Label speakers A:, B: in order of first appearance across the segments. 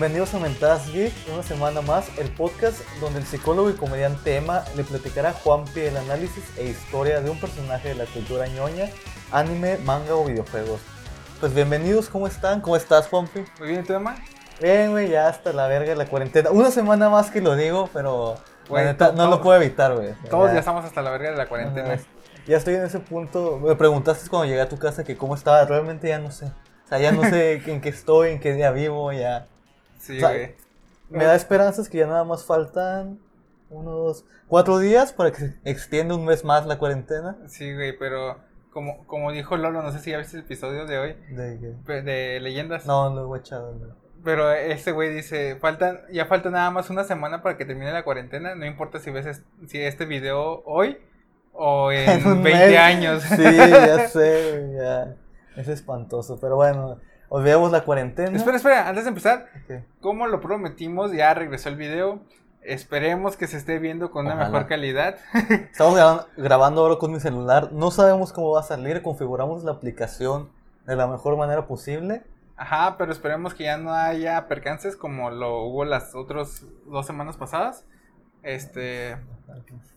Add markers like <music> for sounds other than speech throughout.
A: bienvenidos a Mentadas Geek, una semana más, el podcast donde el psicólogo y comediante Emma le platicará a Juanpi el análisis e historia de un personaje de la cultura ñoña, anime, manga o videojuegos. Pues bienvenidos, ¿cómo están? ¿Cómo estás, Juanpi?
B: Muy bien, ¿y tú, Emma?
A: Bien, güey, ya hasta la verga de la cuarentena. Una semana más que lo digo, pero la neta, no lo puedo evitar, güey.
B: Todos ya estamos hasta la verga de la cuarentena.
A: Ajá. Ya estoy en ese punto. Me preguntaste cuando llegué a tu casa que cómo estaba. Realmente ya no sé. O sea, ya no sé <laughs> en qué estoy, en qué día vivo, ya.
B: Sí,
A: O sea,
B: güey.
A: Me da esperanzas que ya nada más faltan unos cuatro días para que se extienda un mes más la cuarentena.
B: Sí, güey, pero como, como dijo Lolo, no sé si ya viste el episodio de hoy,
A: De
B: de leyendas.
A: No, lo he echado. no.
B: Pero ese güey dice, faltan, ya falta nada más una semana para que termine la cuarentena. No importa si ves es- si este video hoy o <laughs> en,
A: un
B: 20
A: mes.
B: años.
A: Sí, ya <laughs> sé, ya. Es espantoso. Pero bueno, olvidemos la cuarentena.
B: espera, espera, antes de empezar,
A: Ok.
B: como lo prometimos, ya regresó el video. Esperemos que se esté viendo con una mejor calidad. <laughs>
A: Estamos graban- grabando ahora con mi celular. No sabemos cómo va a salir. Configuramos la aplicación de la mejor manera posible.
B: Ajá, pero esperemos que ya no haya percances como lo hubo las otras dos semanas pasadas. Este,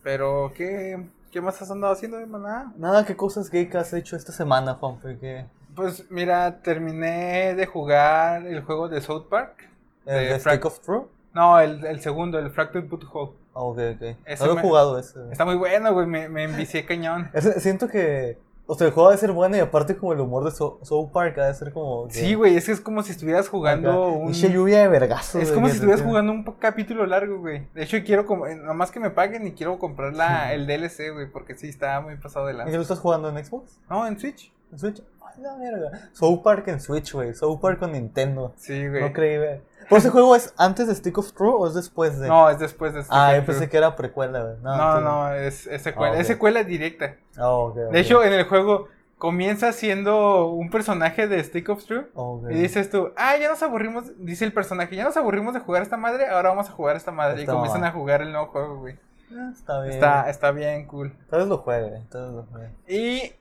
B: pero ¿qué, qué más has andado haciendo, hermana?
A: Nada, ¿qué cosas geek has hecho esta semana, Juanfe? ¿Qué?
B: Pues mira, terminé de jugar el juego de South Park.
A: ¿El
B: De
A: Stick of True?
B: No, el, el segundo, el Fractured Butthole.
A: Ah, ok, ok.
B: Ese
A: No lo he
B: me-
A: jugado ese.
B: Está muy bueno, güey, me, me envicié cañón.
A: Ese- Siento que... O sea, el juego debe ser bueno y aparte como el humor de So- South Park ha de ser como... que-
B: Sí, güey, es que es como si estuvieras jugando
A: acá,
B: un...
A: pinche lluvia de vergazos.
B: Es como si estuvieras jugando un capítulo largo, güey. De hecho, quiero, como, eh, nomás que me paguen y quiero comprar la, <laughs> el DLC, güey, porque sí, está muy pasado de
A: ¿Y
B: lanza.
A: lo estás jugando en Xbox?
B: No, en Switch.
A: ¿En Switch? Ay, la verga. South Park en Switch, güey. South Park con Nintendo.
B: Sí, güey.
A: No creí, güey. ¿Por ese juego es antes de Stick of True o es después de...?
B: No, es después de este
A: Ah, yo
B: capítulo.
A: pensé que era precuela, güey. No,
B: No,
A: entonces-
B: no, es, es secuela.
A: Ah.
B: Es secuela directa.
A: Ah, ok, ok.
B: De hecho, en el juego comienza siendo un personaje de Stick of True. Y dices tú, ah, ya nos aburrimos, dice el personaje, ya nos aburrimos de jugar esta madre, ahora vamos a jugar esta madre. Y comienzan a jugar el nuevo juego, güey.
A: Ah, Está bien.
B: Está, está bien cool.
A: Vez lo juegue, tal vez lo juegue.
B: Y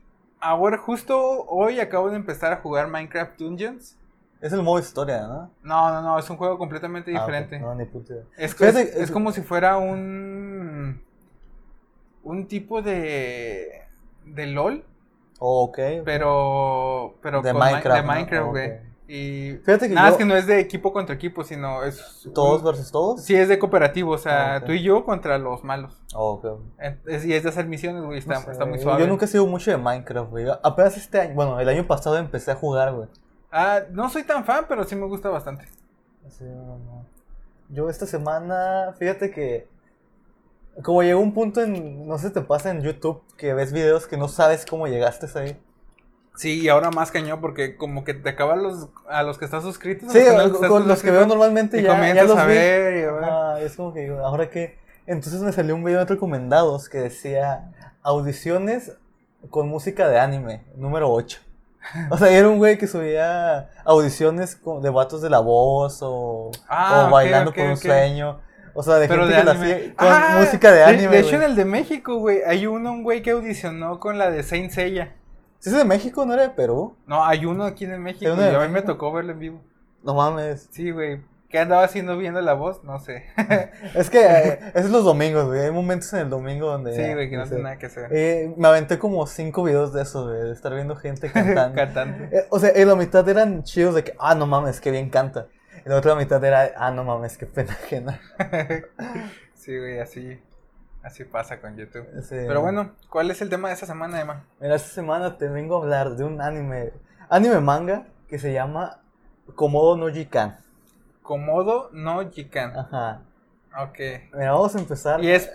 B: ahora, justo hoy acabo de empezar a jugar Minecraft Dungeons.
A: Es el modo historia, ¿no?
B: No, no, no, es un juego completamente
A: Ah,
B: diferente.
A: No, ni puta.
B: Es, es- es
A: es-
B: como si fuera un. Un tipo de. de LOL,
A: Oh, ok.
B: pero. pero
A: De
B: con Mi-
A: Minecraft,
B: de
A: ¿no?
B: Minecraft,
A: Ok.
B: Y.
A: Fíjate que
B: nada,
A: yo-
B: es que no es de equipo contra equipo, sino es.
A: ¿Todos
B: un-
A: versus todos?
B: Sí, es de cooperativo, o sea,
A: Ah,
B: tú y yo contra los malos.
A: Oh,
B: es- y es de hacer misiones, güey, está,
A: No sé,
B: está muy suave.
A: Yo nunca he sido mucho de Minecraft, güey. Apenas este año, bueno, el año pasado empecé a jugar, güey.
B: Ah, no soy tan fan, pero sí me gusta bastante.
A: Sí, no, no. Yo esta semana, fíjate que como llegó un punto en, no sé si te pasa en YouTube, que ves videos que no sabes cómo llegaste ahí.
B: Sí, y ahora más cañón, porque como que te acaban los, a los que estás suscritos.
A: Sí,
B: los
A: con
B: estás
A: los que veo normalmente
B: y
A: ya, ya
B: comienzas
A: los
B: a
A: vi.
B: ver y a ver.
A: Ah, es como que digo, ahora que... Entonces me salió un video de recomendados que decía audiciones con música de anime, número 8. O sea, era un güey que subía audiciones con- de vatos de la voz o,
B: Ah,
A: o bailando
B: ok,
A: por un sueño. O sea, de
B: Pero
A: gente
B: de
A: que la
B: anime.
A: hacía con
B: Ah,
A: música de anime.
B: De, hecho, en el de México, güey, hay uno, un güey que audicionó con la de Saint Seiya.
A: ¿Sí es de México, no era de Perú?
B: No, hay uno aquí en México.
A: ¿Hay uno de
B: y a mí me tocó verlo en vivo.
A: No mames.
B: Sí, güey. ¿Qué andaba haciendo viendo la voz? No sé. <laughs>
A: Es que eh, es los domingos, güey. Hay momentos en el domingo donde...
B: sí, güey, que no
A: sé.
B: tiene nada que hacer.
A: Eh, me aventé como cinco videos de eso, güey, de estar viendo gente cantando. <laughs>
B: Cantante.
A: Eh, o sea, en la mitad eran chidos de que, ah, no mames, que bien canta. En la otra mitad era, ah, no mames, qué pena ajena. <laughs>
B: sí, güey, así. Así pasa con YouTube.
A: Sí.
B: Pero bueno, ¿cuál es el tema de esta semana, Emma?
A: Mira, esta semana te vengo a hablar de un anime, anime manga que se llama Komodo no Jikan.
B: Komodo no Jikan.
A: Ajá.
B: Ok.
A: Mira, vamos a empezar.
B: ¿Y es.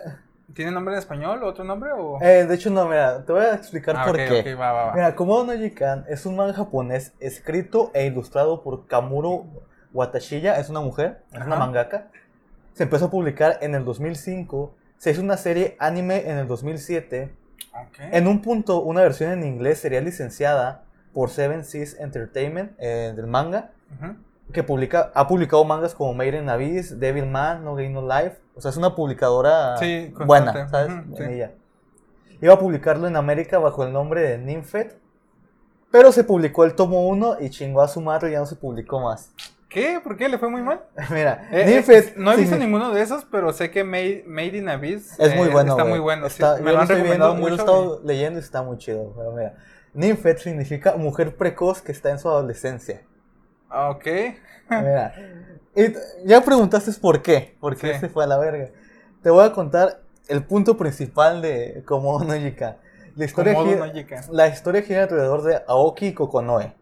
B: ¿Tiene nombre en español o otro nombre? O...
A: Eh, de hecho, no, mira, te voy a explicar
B: Ah,
A: por
B: ok,
A: qué.
B: ok, va, va, va.
A: Mira, Komodo no Jikan es un manga japonés escrito e ilustrado por Kamuro Watashiya, es una mujer, es una mangaka. Se empezó a publicar en el 2005, se hizo una serie anime en el 2007.
B: Ok.
A: En un punto, una versión en inglés sería licenciada por Seven Seas Entertainment eh, del manga, que publica, ha publicado mangas como Made in Abyss, Devilman, No Game No Life. O sea, es una publicadora
B: Sí,
A: buena, ¿sabes?
B: Ujú, sí.
A: En ella. Iba a publicarlo en América bajo el nombre de Nymphet, pero se publicó el tomo 1 y chingó a su madre y ya no se publicó más.
B: ¿Qué? ¿Por qué le fue muy mal? <laughs>
A: Mira,
B: Eh, eh, no he visto ninguno de esos, pero sé que Made, Made in Abyss
A: Es muy
B: eh,
A: bueno.
B: Está muy bueno. sí. Me lo han recomendado
A: viendo, yo lo he
B: mucho.
A: estado leyendo y está muy chido. Pero mira, Ninfet significa mujer precoz que está en su adolescencia.
B: Ah, Ok. <laughs>
A: Mira, y ya preguntaste por qué, por qué
B: Sí.
A: se fue a la verga. Te voy a contar el punto principal de Komodo <laughs> no Yika. La historia,
B: Komodo
A: gira,
B: no
A: la historia gira alrededor de Aoki Kokonoe,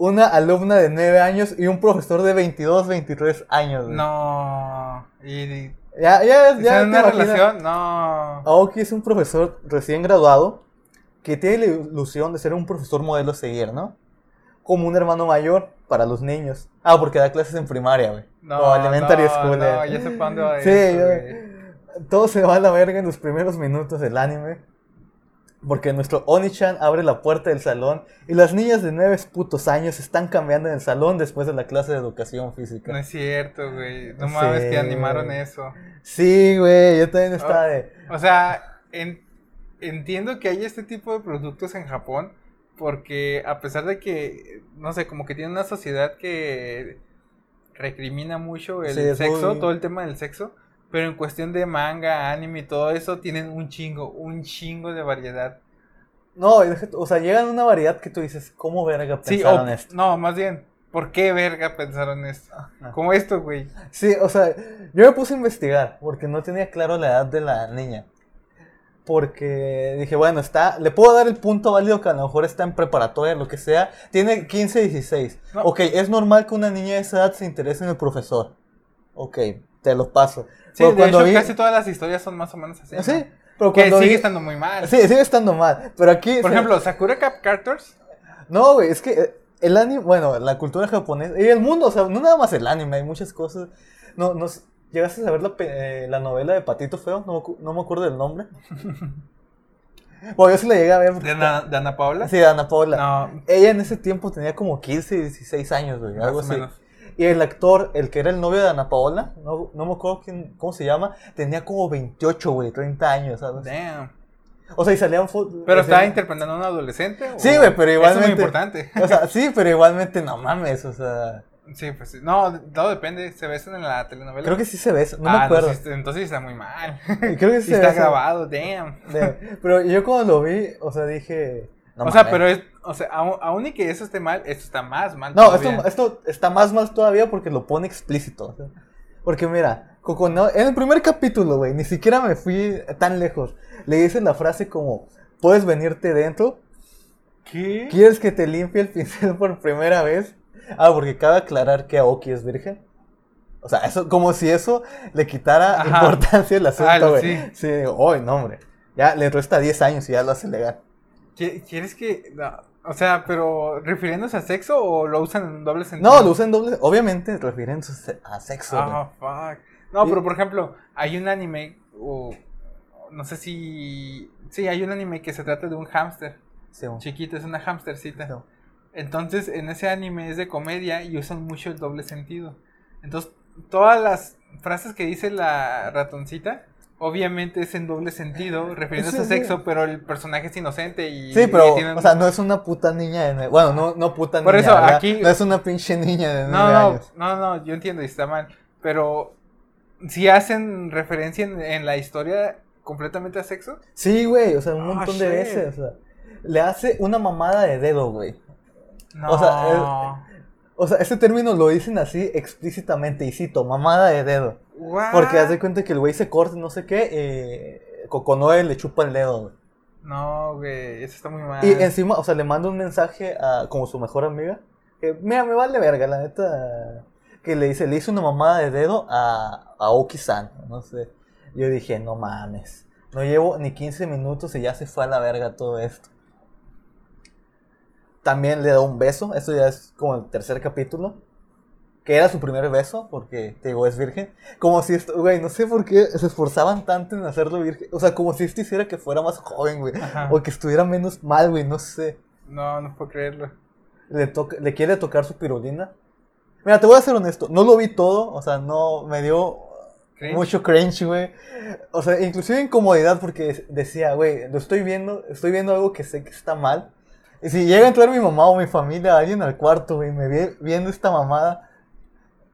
A: una alumna de 9 años y un profesor de 22, 23 años. güey.
B: No. Y.
A: Ya, ya, ya.
B: ¿Está en
A: te
B: una relación? No.
A: Aoki es un profesor recién graduado que tiene la ilusión de ser un profesor modelo a seguir, ¿no? Como un hermano mayor para los niños. Ah, porque da clases en primaria, güey.
B: No.
A: o elementary
B: no,
A: school.
B: No,
A: eh.
B: ya sé dónde va
A: Sí,
B: esto,
A: güey. Todo se va a la verga en los primeros minutos del anime. Porque nuestro Oni-chan abre la puerta del salón y las niñas de 9 putos años están cambiando en el salón después de la clase de educación física.
B: No es cierto, güey. No
A: Sí.
B: mames que animaron eso.
A: Sí, güey, yo también estaba de...
B: O sea, en- entiendo que hay este tipo de productos en Japón porque a pesar de que, no sé, como que tiene una sociedad que recrimina mucho el
A: Sí,
B: sexo,
A: muy-
B: todo el tema del sexo, pero en cuestión de manga, anime y todo eso, tienen un chingo, un chingo de variedad.
A: No, o sea, llegan una variedad que tú dices, ¿cómo verga
B: Sí,
A: pensaron
B: o-
A: esto?
B: no, más bien, ¿por qué verga pensaron esto? Como esto, güey.
A: Sí, o sea, yo me puse a investigar porque no tenía claro la edad de la niña. Porque dije, bueno, está, le puedo dar el punto válido que a lo mejor está en preparatoria, lo que sea. Tiene 15, 16.
B: No.
A: Ok, es normal que una niña de esa edad se interese en el profesor. Ok, te lo paso.
B: Sí,
A: Pero
B: de
A: cuando
B: hecho,
A: vi-
B: casi todas las historias son más o menos así. ¿no?
A: Sí, pero
B: Que sigue
A: vi-
B: estando muy mal.
A: Sí, sigue estando mal. Pero aquí...
B: Por
A: se-
B: ejemplo, Sakura Cap Carters.
A: No, güey, es que eh, el anime, bueno, la cultura japonesa y el mundo, o sea, no nada más el anime, hay muchas cosas. No, no, ¿Llegaste a ver la, eh, la novela de Patito Feo? No, no me acuerdo del nombre. <laughs> Bueno, yo sí la llegué a ver.
B: ¿De Ana, de Ana Paula?
A: Sí, de Ana Paula.
B: No,
A: Ella en ese tiempo tenía como 15, 16 años, güey,
B: más
A: algo
B: o
A: así.
B: menos.
A: Y el actor, el que era el novio de Ana Paola, no, no me acuerdo quién, cómo se llama, tenía como 28, güey, 30 años, ¿sabes?
B: Damn.
A: O sea, y salían fotos.
B: ¿Pero estaba interpretando a un adolescente? o-
A: Sí, güey, pero
B: Eso
A: igualmente.
B: es muy importante.
A: O sea, sí, pero igualmente no mames, o sea.
B: Sí, pues sí. No, todo depende. ¿Se besan en la telenovela?
A: Creo que sí se besa, no
B: Ah,
A: me acuerdo.
B: sí, entonces está muy mal.
A: Creo que sí <laughs>
B: Y
A: se
B: está grabado, damn.
A: De- pero yo cuando lo vi, o sea, dije. No
B: o sea, pero es. O sea, aún, y que eso esté mal, esto está más mal.
A: No,
B: todavía.
A: esto, esto está más mal todavía porque lo pone explícito. Porque mira, Cocono, en el primer capítulo, güey, ni siquiera me fui tan lejos. Le dicen la frase como: ¿Puedes venirte dentro?
B: ¿Qué?
A: ¿Quieres que te limpie el pincel por primera vez? Ah, porque cabe aclarar que Aoki es virgen. O sea, eso, como si eso le quitara
B: Ajá.
A: importancia al
B: Ah,
A: asunto, güey.
B: sí.
A: "Ay, no, hombre. Ya le resta 10 años y ya lo hace legal.
B: ¿Qui- ¿Quieres que.? no, O sea, pero ¿refiriéndose a sexo o lo usan en doble sentido?
A: No, lo usan doble, obviamente refiriéndose a sexo.
B: Ah, fuck. No, pero por ejemplo, hay un anime, o no sé si. Sí, hay un anime que se trata de un hámster.
A: Sí.
B: Chiquito, es una hámstercita.
A: Sí.
B: Entonces, en ese anime es de comedia y usan mucho el doble sentido. Entonces, todas las frases que dice la ratoncita, obviamente es en doble sentido, refiriéndose
A: Sí,
B: a
A: sí.
B: sexo, pero el personaje es inocente y.
A: Sí, pero,
B: y tienen-
A: o sea, no es una puta niña de nueve. Bueno, no, no puta
B: Por
A: niña.
B: eso,
A: ¿verdad?
B: aquí-
A: No es una pinche niña de nueve
B: No, no,
A: años.
B: no, no, yo entiendo y está mal. Pero si hacen referencia en, en la historia completamente a sexo.
A: Sí, güey, o sea, un
B: Ah,
A: montón de veces. O sea, le hace una mamada de dedo, güey.
B: No.
A: O sea, O sea, este término lo dicen así explícitamente, y cito, mamada de dedo. Porque haz de cuenta que el güey se corta, no sé qué, eh, Coconoe le chupa el dedo, güey.
B: No, güey, eso está muy mal.
A: Y encima, o sea, le manda un mensaje a como su mejor amiga. Que, mira, me vale verga, la neta. Que le dice, le hizo una mamada de dedo a, a Oki-san, no sé. Yo dije, no mames. No llevo ni 15 minutos y ya se fue a la verga todo esto. También le da un beso, esto ya es como el tercer capítulo. Que era su primer beso, porque te digo, es virgen. Como si esto, güey, no sé por qué se esforzaban tanto en hacerlo virgen. O sea, como si esto hiciera que fuera más joven, güey.
B: Ajá.
A: O que estuviera menos mal, güey, no sé.
B: No, no puedo creerlo.
A: Le, toca, le quiere tocar su pirulina. Mira, te voy a ser honesto, no lo vi todo, o sea, no me dio
B: Cringe.
A: mucho cringe, güey. O sea, inclusive incomodidad porque decía, güey, lo estoy viendo, estoy viendo algo que sé que está mal. Y si llega a entrar mi mamá o mi familia, alguien al cuarto, güey, me ve viendo esta mamada,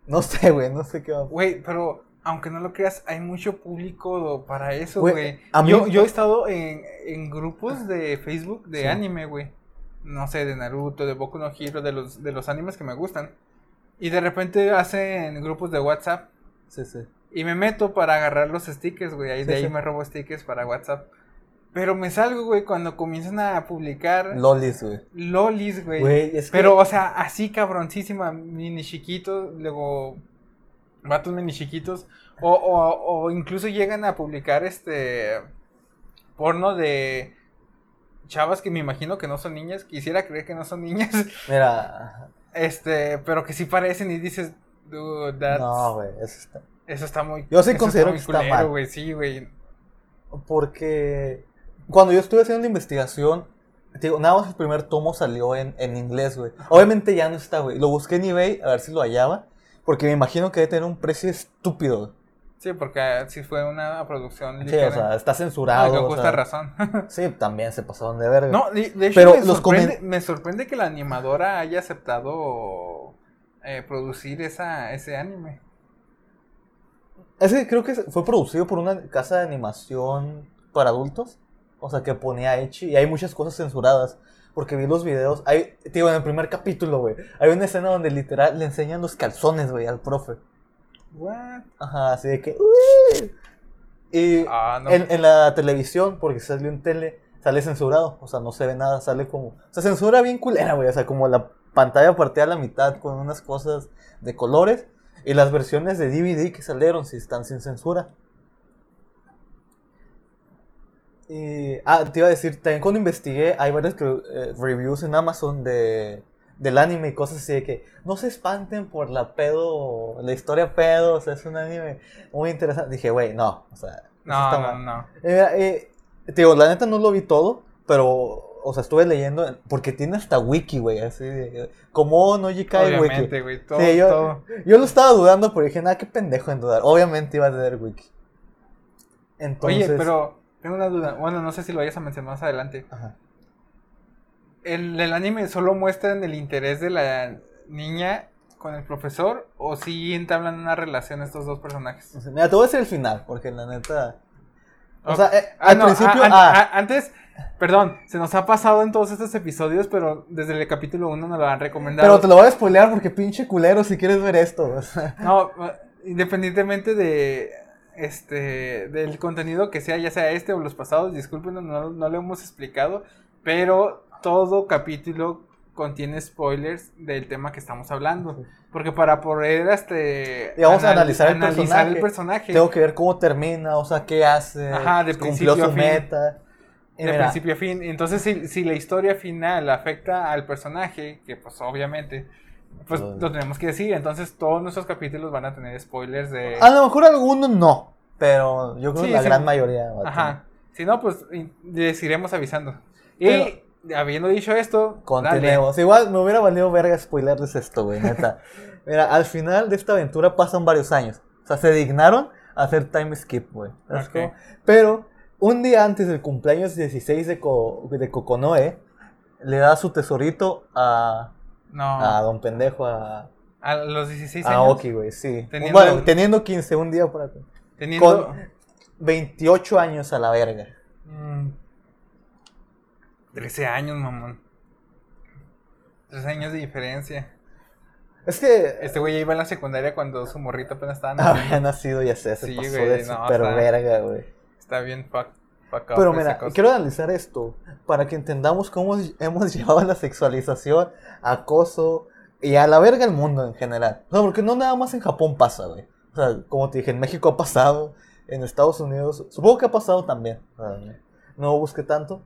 A: No sé, güey, no sé qué va.
B: Güey, pero aunque no lo creas, hay mucho público para eso,
A: Güey, a
B: Yo, yo he estado en, en grupos de Facebook de
A: Sí.
B: anime, güey. No sé, de Naruto, de Boku no Hero, de los, de los animes que me gustan. Y de repente hacen grupos de WhatsApp.
A: Sí, sí.
B: Y me meto para agarrar los stickers, güey. Ahí
A: Sí,
B: de ahí
A: sí.
B: me robo stickers para WhatsApp. Pero me salgo, güey, cuando comienzan a publicar
A: Lolis, güey.
B: lolis, güey.
A: Güey, es que-
B: Pero, o sea, así cabroncísima, mini chiquitos, luego vatos mini chiquitos. O, o, o incluso llegan a publicar este porno de chavas que me imagino que no son niñas. Quisiera creer que no son niñas. <laughs>
A: Mira,
B: Este, pero que sí parecen y dices, dude, that's-
A: no, güey, eso está.
B: eso está muy.
A: Yo sí considero
B: muy
A: que está
B: culero,
A: mal.
B: güey, sí, güey.
A: Porque cuando yo estuve haciendo la investigación, digo, nada más el primer tomo salió en, en inglés, güey. Obviamente ya no está, güey. Lo busqué en eBay a ver si lo hallaba. Porque me imagino que debe tener un precio estúpido.
B: Sí, porque sí fue una producción
A: Sí,
B: ligera.
A: o sea, está
B: Ah,
A: censurado.
B: con
A: o sea,
B: razón. <laughs>
A: Sí, también se pasaron de verga.
B: No, de, de hecho
A: Pero
B: me,
A: los
B: sorprende,
A: comen-
B: me sorprende que la animadora haya aceptado eh, producir esa, ese anime.
A: Es que creo que fue producido por una casa de animación para adultos. O sea, que ponía Echi. Y hay muchas cosas censuradas. Porque vi los videos. Hay, te digo, en el primer capítulo, güey. Hay una escena donde literal le enseñan los calzones, güey, al profe.
B: What?
A: Ajá, así de que. "Uy". Y
B: Ah, no.
A: en, en la televisión, porque salió en tele, sale censurado. O sea, no se ve nada, sale como. O sea, censura bien culera, güey. O sea, como la pantalla partida a la mitad con unas cosas de colores. Y las versiones de DVD que salieron, si están sin censura. Y, ah, te iba a decir, también cuando investigué, hay varios eh, reviews en Amazon de, del anime y cosas así de que no se espanten por la pedo, la historia pedo, o sea, es un anime muy interesante. Dije, güey, no, o sea,
B: no, no,
A: mal.
B: no.
A: Eh, eh, te digo, la neta no lo vi todo, pero, o sea, estuve leyendo, porque tiene hasta wiki, güey, así de, como no Jikai wiki.
B: Obviamente, güey. Todo,
A: Sí, yo,
B: todo.
A: yo lo estaba dudando, pero dije, nada, qué pendejo en dudar. Obviamente iba a tener wiki. Entonces,
B: Oye, pero tengo una duda. Bueno, no sé si lo vayas a mencionar más adelante.
A: Ajá.
B: ¿El, el anime solo muestran el interés de la niña con el profesor o si entablan una relación estos dos personajes?
A: No sé, Mira, te voy a decir el final, porque la neta. O sea, eh,
B: Ah,
A: al
B: no,
A: principio.
B: ah,
A: ah,
B: ah, antes, perdón, se nos ha pasado en todos estos episodios, pero desde el capítulo 1 nos lo han recomendado.
A: pero te lo voy a spoilear porque pinche culero si quieres ver esto. o sea.
B: No, independientemente de este del contenido que sea, ya sea este o los pasados, disculpen, no, no lo hemos explicado, pero todo capítulo contiene spoilers del tema que estamos hablando. Porque para poder este
A: vamos a
B: anal-
A: analizar el personaje.
B: el personaje,
A: Tengo que ver cómo termina, o sea, qué hace.
B: Ajá, de
A: cumplió
B: principio a
A: su
B: fin.
A: meta.
B: De
A: mira,
B: principio a fin. Entonces, si, si la historia final afecta al personaje, que pues obviamente, pues lo tenemos que decir. Entonces, todos nuestros capítulos van a tener spoilers de...
A: A lo mejor algunos no, pero yo creo
B: Sí,
A: que la
B: sí.
A: gran mayoría.
B: Ajá. Si no, pues les iremos avisando. Y
A: Pero-
B: habiendo dicho esto, dale.
A: Continuemos. Igual me hubiera valido verga spoilerles esto, güey, neta. <laughs> Mira, al final de esta aventura pasan varios años. O sea, se dignaron a hacer time skip, güey. ¿Sabes
B: Ok.
A: cómo? Pero un día antes del cumpleaños 16 de, Ko- de Kokonoe, le da su tesorito a,
B: No,
A: a Don Pendejo, a,
B: a los 16
A: a
B: años.
A: Oki, güey, sí.
B: Teniendo-
A: Bueno, teniendo 15, un día por acá.
B: Teniendo...
A: Con 28 años a la verga.
B: Mm, 13 años, mamón. 13 años de diferencia.
A: Es que
B: Este güey ya iba en la secundaria cuando su morrito apenas estaba <laughs> naciendo.
A: había nacido y se, se
B: Sí,
A: pasó
B: güey,
A: de
B: no,
A: super
B: está-
A: verga, güey.
B: Está bien fuck, fuck up
A: Pero
B: esa
A: mira, quiero analizar esto para que entendamos cómo <laughs> hemos llevado la sexualización, acoso y a la verga el mundo en general. O sea, porque no nada más en Japón pasa, güey. O sea, como te dije, en México ha pasado, en Estados Unidos, supongo que ha pasado también. No busqué tanto.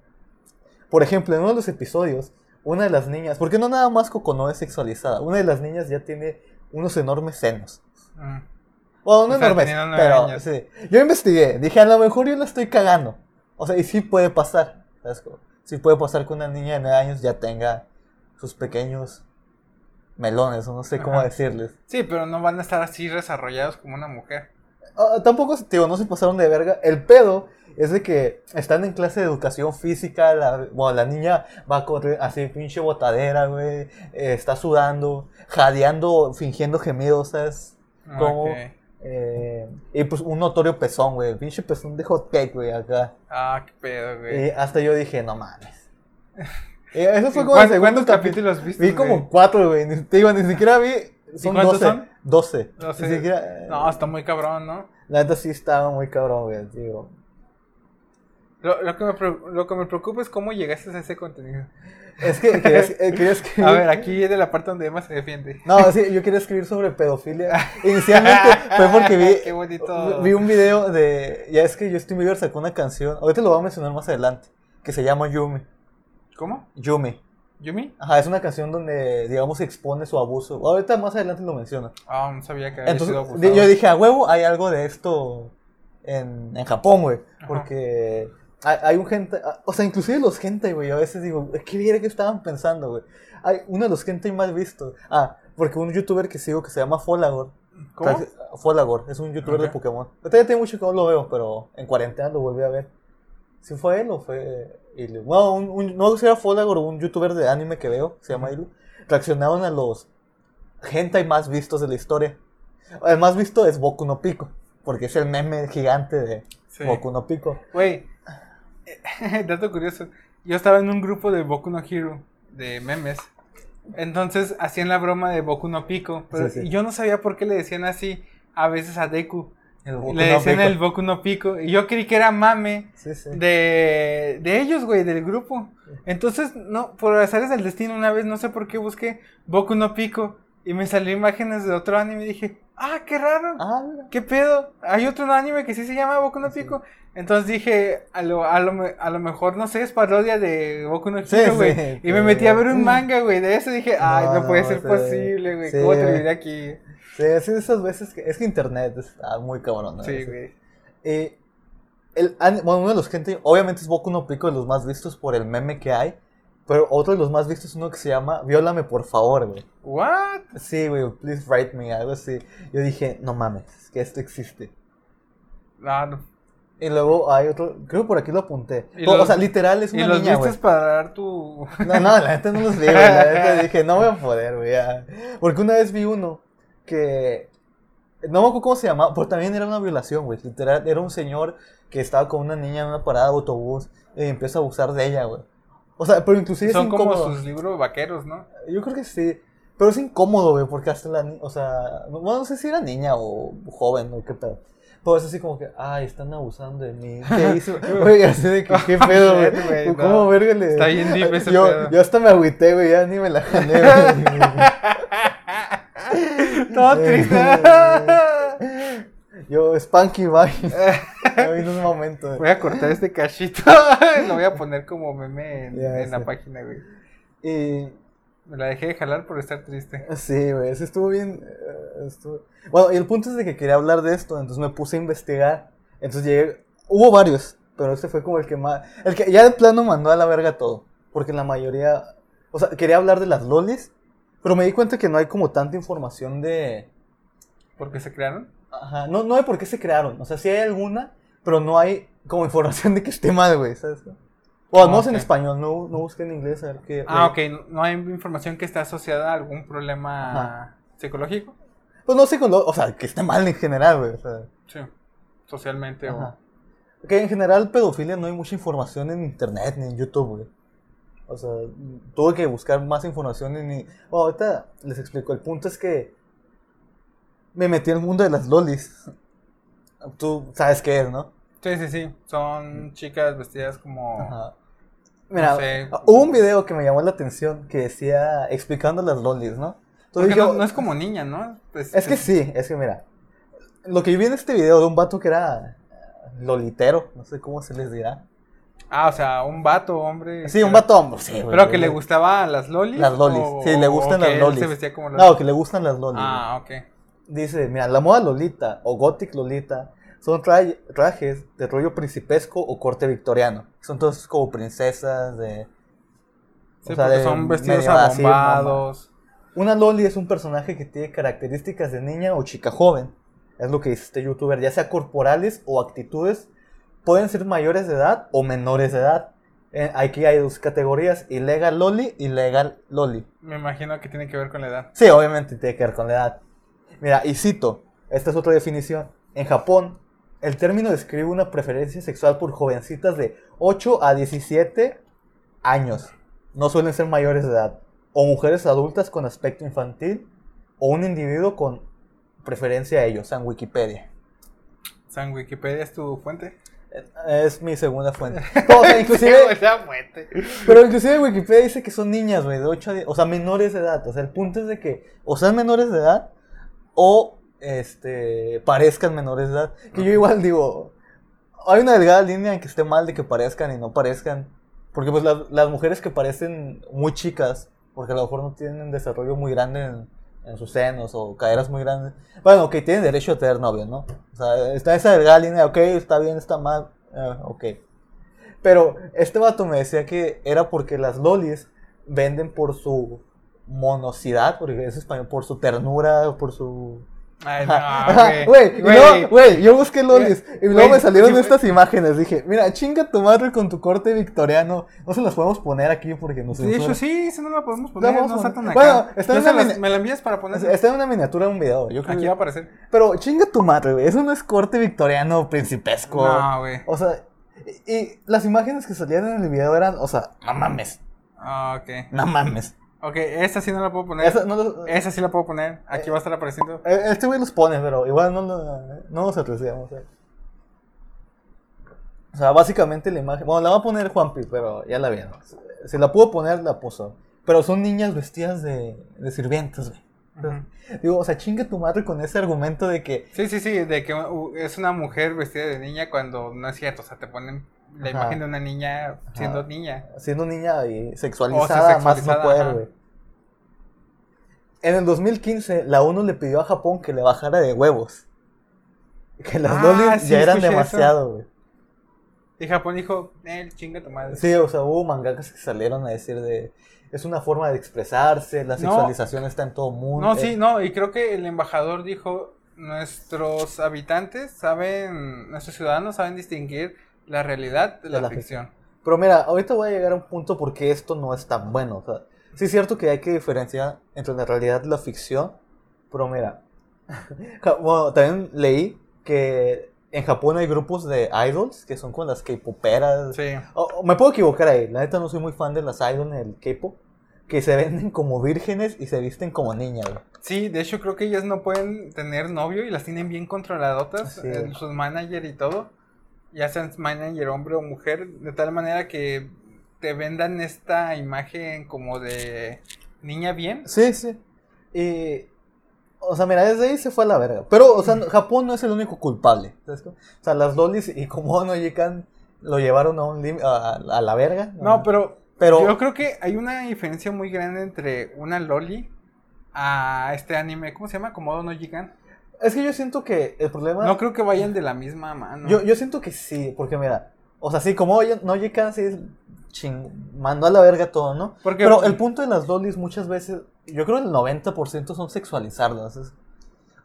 A: Por ejemplo, en uno de los episodios, una de las niñas, porque no nada más Coco es sexualizada, una de las niñas ya tiene unos enormes senos.
B: Mm.
A: Bueno, no
B: O sea,
A: enormes, pero
B: años.
A: sí. Yo investigué, dije, a lo mejor yo la estoy cagando. O sea, y sí puede pasar. ¿sabes? Sí puede pasar que una niña de 9 años ya tenga sus pequeños melones, o no sé cómo
B: Ajá.
A: decirles.
B: Sí, pero no van a estar así desarrollados como una mujer.
A: Ah, tampoco, digo, no se pasaron de verga. El pedo Es de que están en clase de educación física, la, bueno, la niña va a correr así, pinche botadera, güey, eh, está sudando, jadeando, fingiendo gemidos, ¿sabes? Como,
B: Ok.
A: Eh, y pues un notorio pezón, güey, el pinche pezón de hot cake, güey, acá.
B: Ah, qué pedo, güey.
A: Y hasta yo dije, no mames. <laughs> Y eso fue como
B: ¿Cuántos, cuántos capítulos viste?
A: Vi como cuatro, güey. Te digo, ni siquiera vi. Son
B: cuántos
A: 12.
B: son?
A: 12.
B: No sé.
A: Ni siquiera,
B: No, está muy cabrón, ¿no?
A: La neta sí estaba muy cabrón, güey. Digo.
B: Lo, lo que me, lo que me preocupa es cómo llegaste a ese contenido.
A: Es que quería, eh, quería escribir. <laughs>
B: A ver, aquí es de la parte donde Emma se defiende.
A: No, sí, yo quería escribir sobre pedofilia. <laughs> Inicialmente fue porque vi,
B: Qué bonito.
A: vi un video de. Ya es que Justin Bieber sacó una canción. Ahorita lo voy a mencionar más adelante. Que se llama Yumi.
B: ¿Cómo?
A: Yumi.
B: ¿Yumi?
A: Ajá, es una canción donde, digamos, expone su abuso. Ahorita más adelante lo menciona.
B: Ah, no sabía que había
A: Entonces,
B: sido abusado.
A: yo dije, a huevo, hay algo de esto en, en Japón, güey.
B: Ajá.
A: Hay, hay un gente, o sea, inclusive los gente, güey, a veces digo, ¿qué viera que estaban pensando, güey? Hay uno de los gente más vistos. Ah, porque un youtuber que sigo que se llama Folagor.
B: ¿Cómo?
A: Casi- Folagor, es un youtuber de
B: Ok.
A: Pokémon. Ahorita ya tiene mucho que no lo veo, pero en cuarentena lo volví a ver. ¿Sí fue él o fue Ilu? No, un, un- no sé si era Folagor o un youtuber de anime que veo, se llama Ilu. Reaccionaron a los hentai más vistos de la historia. El más visto es Boku no Pico, porque es el meme gigante de
B: Sí.
A: Boku no Pico.
B: Güey, eh, <laughs> dato curioso. Yo estaba en un grupo de Boku no Hero, de memes. Entonces hacían la broma de Boku no Pico. Pero
A: Sí, sí.
B: y yo no sabía por qué le decían así a veces a Deku.
A: El Boku
B: le
A: no
B: decían
A: Pico.
B: el Boku no Pico. Y yo creí que era mame
A: Sí,
B: de, de ellos, güey, del grupo. Entonces, no, por azares del destino, una vez no sé por qué busqué Boku no Pico. Y me salió imágenes de otro anime y dije, ah, qué raro.
A: Ah.
B: ¿Qué pedo? Hay otro anime que sí se llama Boku no Pico. Entonces dije, a lo, a, lo, a lo mejor, no sé, es parodia de Boku no Pico, güey.
A: sí,
B: y me metí a ver un manga, güey, de eso. Dije, ay, no,
A: No,
B: puede
A: no,
B: ser posible, güey. ¿Cómo te viví aquí?
A: Sí, sí, esas veces que. Es que internet está muy cabrón. ¿no?
B: Sí, güey.
A: Eh, el, bueno, uno de los gente, obviamente es Boku no Pico de los más vistos por el meme que hay, pero otro de los más vistos es uno que se llama Viólame por favor, güey.
B: ¿What?
A: Sí, güey, please write me, algo así. Yo dije, no mames, es que esto existe.
B: No, no.
A: Y luego hay otro, creo que por aquí lo apunté.
B: Y
A: o,
B: los-
A: o sea, literal es
B: Y
A: una
B: los
A: niña,
B: vistes
A: güey.
B: para dar tu. <laughs>
A: No, no, la neta no los vi, güey. La neta <laughs> dije, no voy a poder, güey. Porque una vez vi uno que. No me acuerdo cómo se llamaba, pero también era una violación, güey. Literal, era un señor que estaba con una niña en una parada de autobús y empieza a abusar de ella, güey. O sea, pero inclusive
B: Son
A: es
B: como
A: incómodo.
B: sus libros vaqueros, ¿no?
A: Yo creo que sí. Pero es incómodo, güey, porque hasta la niña, o sea, no, no sé si era niña o joven o qué pedo. Pero es así como que, ay, están abusando de mí. <laughs> ¿Qué hizo? Oye, así de que, ¿qué <laughs> pedo, güey? ¿Cómo verga le.?
B: Está bien deep ese
A: yo,
B: pedo.
A: yo hasta me agüité, güey, ya ni me la güey. <laughs>
B: Todo triste.
A: Yo, Spanky, vino un momento. güey.
B: Voy a cortar este cachito. Lo voy a poner como meme en,
A: Ya,
B: en la página, güey.
A: Y.
B: Me la dejé de jalar por estar triste.
A: Sí, güey, eso estuvo bien. eh, estuvo- Bueno, y el punto es de que quería hablar de esto, entonces me puse a investigar. Entonces llegué. Hubo varios, pero este fue como el que más. El que ya de plano mandó a la verga todo. Porque la mayoría. O sea, quería hablar de las lolis, pero me di cuenta que no hay como tanta información de.
B: ¿Por qué se crearon?
A: Ajá, no, no de por qué se crearon. O sea, sí hay alguna, pero no hay como <laughs> información de que esté mal, güey, ¿sabes? O al menos en
B: Ok.
A: español, no, no busqué en inglés a ver qué.
B: Ah, ok. no- hay información que esté asociada a algún problema
A: Ajá.
B: psicológico.
A: Pues no lo. O sea, que esté mal en general, güey. O sea.
B: Sí. Socialmente
A: Ajá. Que en general pedofilia no hay mucha información en internet ni en YouTube, güey. O sea, tuve que buscar más información en. Bueno, ahorita les explico. El punto es que me metí en el mundo de las lolis. Tú sabes qué es, ¿no?
B: o... Sí, sí, sí. Son chicas vestidas como...
A: Ajá. Mira,
B: sé.
A: hubo un video que me llamó la atención que decía explicando las lolis, ¿no? Entonces
B: no, no es como niña, ¿no? Pues,
A: Es que sí, es que mira. Lo que yo vi en este video de un vato que era eh, lolitero, no sé cómo se les dirá.
B: Ah, o sea, un vato, hombre.
A: Sí, un vato hombre, sí.
B: Pero que le gustaban las lolis.
A: Las lolis,
B: o-
A: sí, le gustan
B: o que
A: las
B: él
A: lolis.
B: se vestía como lolis.
A: No, que le gustan las lolis.
B: Ah, ok.
A: Dice, mira, la moda lolita o gothic lolita son tra- trajes de rollo principesco o corte victoriano. Son todos como princesas de...
B: Sí,
A: o sea, de
B: son vestidos abombados.
A: Una loli es un personaje que tiene características de niña o chica joven. Es lo que dice este youtuber, ya sea corporales o actitudes pueden ser mayores de edad o menores de edad. Eh, aquí hay dos categorías, ilegal loli y legal loli.
B: Me imagino que tiene que ver con la edad.
A: Sí, obviamente tiene que ver con la edad. Mira, y cito, esta es otra definición. En Japón, el término describe una preferencia sexual por jovencitas de 8 a 17 años. No suelen ser mayores de edad. O mujeres adultas con aspecto infantil. O un individuo con preferencia a ellos, San Wikipedia.
B: ¿San Wikipedia es tu fuente?
A: Es mi segunda fuente. <laughs> O sea, inclusive, <laughs>
B: fuente.
A: pero inclusive Wikipedia dice que son niñas, güey, de 8 a 10, o sea, menores de edad. O sea, el punto es de que o sean menores de edad o este parezcan menores de edad. Que yo igual digo, hay una delgada línea en que esté mal de que parezcan y no parezcan. Porque pues las, las mujeres que parecen muy chicas, porque a lo mejor no tienen un desarrollo muy grande en, en sus senos o caderas muy grandes. Bueno, ok, tienen derecho a tener novio, ¿no? O sea, está esa delgada línea, ok, está bien, está mal, eh, ok. Pero este vato me decía que era porque las lolis venden por su monosidad, porque es español, por su ternura, por su...
B: Ay, no, güey.
A: Güey, yo busqué lolis y luego me salieron
B: sí,
A: estas imágenes. Dije, mira, chinga tu madre con tu corte victoriano. No se las podemos poner aquí porque nos
B: De hecho, sí, eso no la podemos poner, no
A: a
B: saltan acá.
A: Bueno, está
B: No
A: en una
B: las- me la envías para poner.
A: Está en una miniatura de un video. Yo creo
B: Aquí
A: que-
B: va a aparecer.
A: Pero chinga tu madre, güey. Eso no es corte victoriano principesco.
B: No, güey.
A: O sea, y, y las imágenes que salían en el video eran, o sea, no mames.
B: Ah, ok.
A: No mames.
B: Ok, esta sí no la puedo poner.
A: Esa- no lo-
B: Esa sí la puedo poner. Aquí va a estar apareciendo.
A: eh, este güey los pone, pero igual no, lo- no nos atrevemos. eh. O sea, básicamente la imagen. Bueno, la va a poner Juanpi, pero ya la vieron. Si la puedo poner, la puso. Pero son niñas vestidas de, de sirvientes, güey. Digo, o sea, chinga tu madre con ese argumento de que.
B: Sí, sí, sí, de que es una mujer vestida de niña cuando no es cierto. O sea, te ponen la
A: Ajá.
B: imagen de una niña siendo
A: Ajá.
B: niña.
A: siendo niña y
B: O
A: sexualizada,
B: sea,
A: más no poder, güey. En el 2015, la ONU le pidió a Japón que le bajara de huevos. Que las
B: Ah,
A: lolis
B: sí,
A: ya eran demasiado, güey.
B: Y Japón dijo, eh, chinga tu madre.
A: Sí, o sea, hubo mangakas que salieron a decir de... Es una forma de expresarse, la
B: No.
A: sexualización está en todo mundo.
B: No, sí, no, y creo que el embajador dijo, nuestros habitantes saben, nuestros ciudadanos saben distinguir la realidad de la,
A: De la
B: ficción.
A: Pero mira, ahorita voy a llegar a un punto porque esto no es tan bueno. O sea, sí es cierto que hay que diferenciar entre la realidad y la ficción. Pero mira, <laughs> bueno, también leí que en Japón hay grupos de idols que son con las K-poperas.
B: Sí.
A: O- o me puedo equivocar ahí, la neta no soy muy fan de las idols en el K-pop. Que se venden como vírgenes y se visten como niñas. güey.
B: Sí, de hecho creo que ellas no pueden tener novio y las tienen bien controladotas,
A: Sí.
B: sus manager y todo, ya sean manager hombre o mujer, de tal manera que te vendan esta imagen como de niña bien.
A: Sí, sí. Y. O sea, mira, desde ahí se fue a la verga. Pero, o sea, <laughs> Japón no es el único culpable. ¿sabes? O sea, las lolis y como no Yikan lo llevaron a, un lim- a, a la verga.
B: No, pero,
A: Pero-
B: yo creo que hay una diferencia muy grande entre una loli a este anime, ¿cómo se llama? Komodo no Jikan.
A: Es que yo siento que el problema.
B: No creo que vayan de la misma mano.
A: yo, yo siento que sí, porque mira. O sea, sí, como no Yikan sí es ching, mandó a la verga todo, ¿no?
B: Porque-
A: Pero el punto de las lolis muchas veces, yo creo que el 90% son sexualizarlas. es-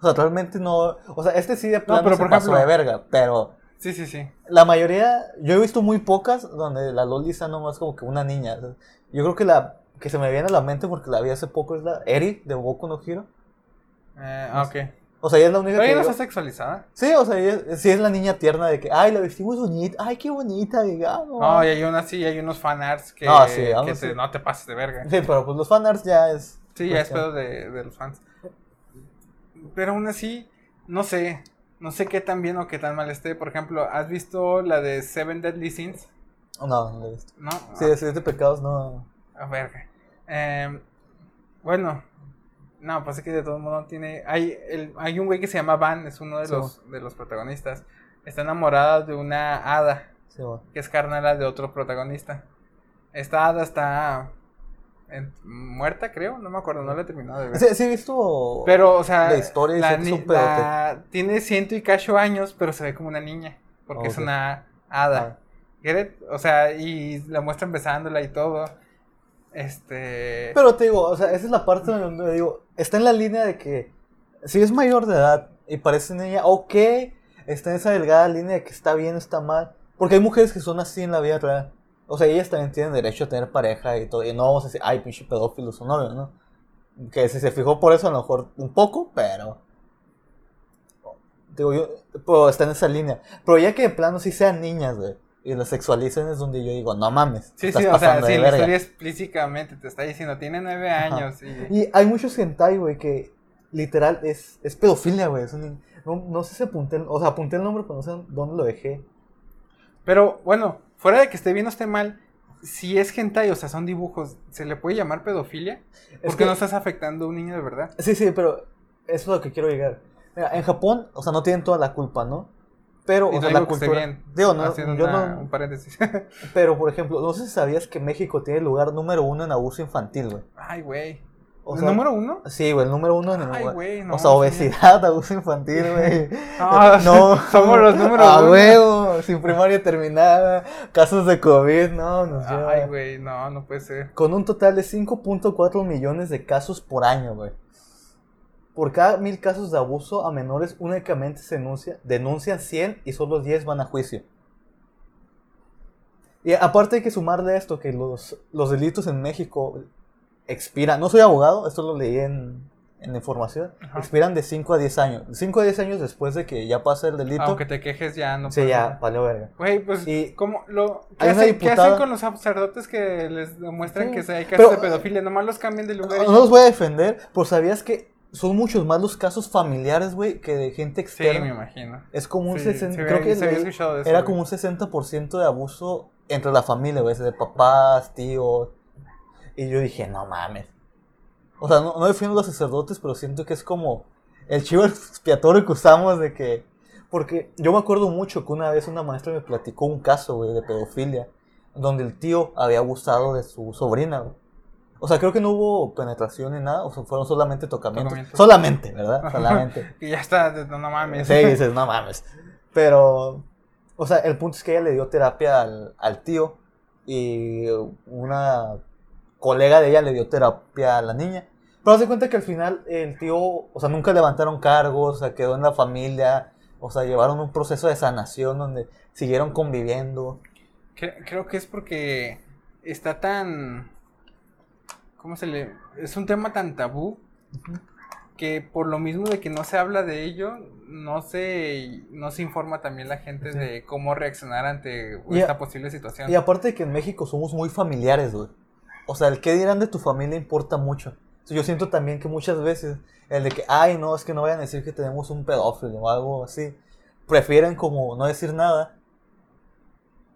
A: o sea, realmente no. O sea, este sí de plano
B: pero
A: se
B: por
A: pasó
B: ejemplo-
A: de verga, pero.
B: Sí, sí, sí.
A: La mayoría, yo he visto muy pocas donde la Loli está nomás como que una niña. o sea, Yo creo que la que se me viene a la mente porque la vi hace poco es la Eri de Boku no Hero.
B: Eh, ah, ok.
A: O sea, ella es la única
B: Pero
A: que.
B: ella no está sexualizada.
A: Sí, o sea, ella sí es la niña tierna de que, ay, la vestimos bonita, ay, qué bonita, digamos.
B: No, y hay unas sí, hay unos fanarts que,
A: Ah, sí,
B: que te- no te pases de verga.
A: Sí, pero pues los fanarts ya es.
B: Sí, ya es pedo de, de los fans. Pero aún así, no sé. No sé qué tan bien o qué tan mal esté. Por ejemplo, ¿has visto la de Seven Deadly Sins?
A: No, no la he visto.
B: ¿No?
A: Sí, es de pecados, no.
B: A verga. Em, bueno, no, pasa que de todo modo tiene. Hay, el, hay un güey que se llama Van, es uno de
A: Sí.
B: los, de los protagonistas. Está enamorada de una hada,
A: Sí,
B: que es carnala de otro protagonista. Esta hada está en- muerta, creo, no me acuerdo, no la he terminado de ver.
A: Sí, sí he visto.
B: Pero, o sea,
A: La historia
B: la
A: es un
B: la- tiene ciento y cacho años, pero se ve como una niña, porque es una hada. It? O sea, y la muestran besándola y todo. Este.
A: Pero te digo, o sea, esa es la parte donde digo, está en la línea de que si es mayor de edad y parece niña, ok, está en esa delgada línea de que está bien, está mal, Porque hay mujeres que son así en la vida real. O sea, ellas también tienen derecho a tener pareja y todo. Y no vamos a decir, ay, pinche pedófilo su novio, ¿no? Que si se fijó por eso, a lo mejor un poco, pero. Digo, yo. Pero está en esa línea. Pero ya que de plano sí sean niñas, güey. Y las sexualicen es donde yo digo, no mames.
B: Sí,
A: estás
B: sí, o sea,
A: pasando
B: sí, la
A: verga".
B: historia explícitamente te está diciendo, tiene nueve años y...
A: Y hay muchos hentai, güey, que literal es, es pedofilia, güey. es un- No, no sé si apunté, el- o sea, apunté el nombre, pero no sé dónde lo dejé.
B: Pero bueno, fuera de que esté bien o esté mal, si es hentai, o sea, son dibujos, ¿se le puede llamar pedofilia?
A: Es
B: Porque
A: que-
B: no estás afectando a un niño de verdad.
A: Sí, sí, pero eso es lo que quiero llegar. Mira, en Japón, o sea, no tienen toda la culpa, ¿no? Pero,
B: Y
A: o
B: no
A: sea, la
B: digo que esté
A: cultura...
B: bien,
A: Digo, no,
B: haciendo
A: yo
B: una-
A: no...
B: un paréntesis. <laughs>
A: Pero, por ejemplo, no sé si sabías que México tiene el lugar número uno en abuso infantil, güey.
B: Ay, güey.
A: O
B: ¿El número uno?
A: Sí, güey, el número uno en el
B: Ay, güey, no.
A: o sea, obesidad, <laughs> abuso infantil, güey. <laughs>
B: Ah, somos los números
A: A
B: uno.
A: huevo, sin primaria terminada, casos de COVID, no, nos lleva.
B: Ay, güey, no, no puede ser.
A: Con un total de 5.4 millones de casos por año, güey. Por cada mil casos de abuso a menores únicamente se denuncia, denuncian 100 y solo 10 van a juicio. Y aparte hay que sumarle esto que los, los delitos en México expiran. No soy abogado, esto lo leí en, en la información.
B: Ajá.
A: Expiran de 5 a 10 años. 5 a 10 años después de que ya pasa el delito.
B: Aunque te quejes ya no
A: sí, ya, valió verga.
B: Güey, pues,
A: Y-
B: ¿cómo lo, ¿qué, hacen, qué hacen
A: diputada-
B: con los sacerdotes que les demuestran
A: Sí,
B: que hay casos
A: pero-
B: de pedofilia? Nomás los cambian de lugar y
A: No los voy a defender, pero ¿sabías que son muchos más los casos familiares, güey, que de gente
B: Sí,
A: externa?
B: me imagino.
A: Es como un
B: Sí,
A: 60,
B: sí,
A: creo
B: había-
A: que
B: sí había eso,
A: era
B: güey.
A: como un 60% de abuso entre la familia, güey, de papás, tíos. Y yo dije, no mames. O sea, no, no defiendo a los sacerdotes, pero siento que es como el chivo <laughs> expiatorio que usamos de que... Porque yo me acuerdo mucho que una vez una maestra me platicó un caso, güey, de pedofilia, donde el tío había abusado de su sobrina, güey. O sea, creo que no hubo penetración ni nada, o sea, fueron solamente tocamientos.
B: Tocamientos.
A: Solamente, ¿verdad? Solamente. <laughs>
B: Y ya está, no, no mames.
A: Sí, <laughs> dices, no mames. Pero, o sea, el punto es que ella le dio terapia al, al tío y una colega de ella le dio terapia a la niña. Pero se cuenta que al final el tío, o sea, nunca levantaron cargos, o sea, quedó en la familia, o sea, llevaron un proceso de sanación donde siguieron conviviendo.
B: Cre- Creo que es porque está tan. ¿Cómo se le.? Es un tema tan tabú que por lo mismo de que no se habla de ello, no se, no se informa también la gente
A: Sí.
B: de cómo reaccionar ante
A: Y a-
B: esta posible situación.
A: Y aparte de que en México somos muy familiares, güey. O sea, el qué dirán de tu familia importa mucho. Yo siento también que muchas veces el de que, ay, no, es que no vayan a decir que tenemos un pedófilo o algo así. Prefieren como no decir nada.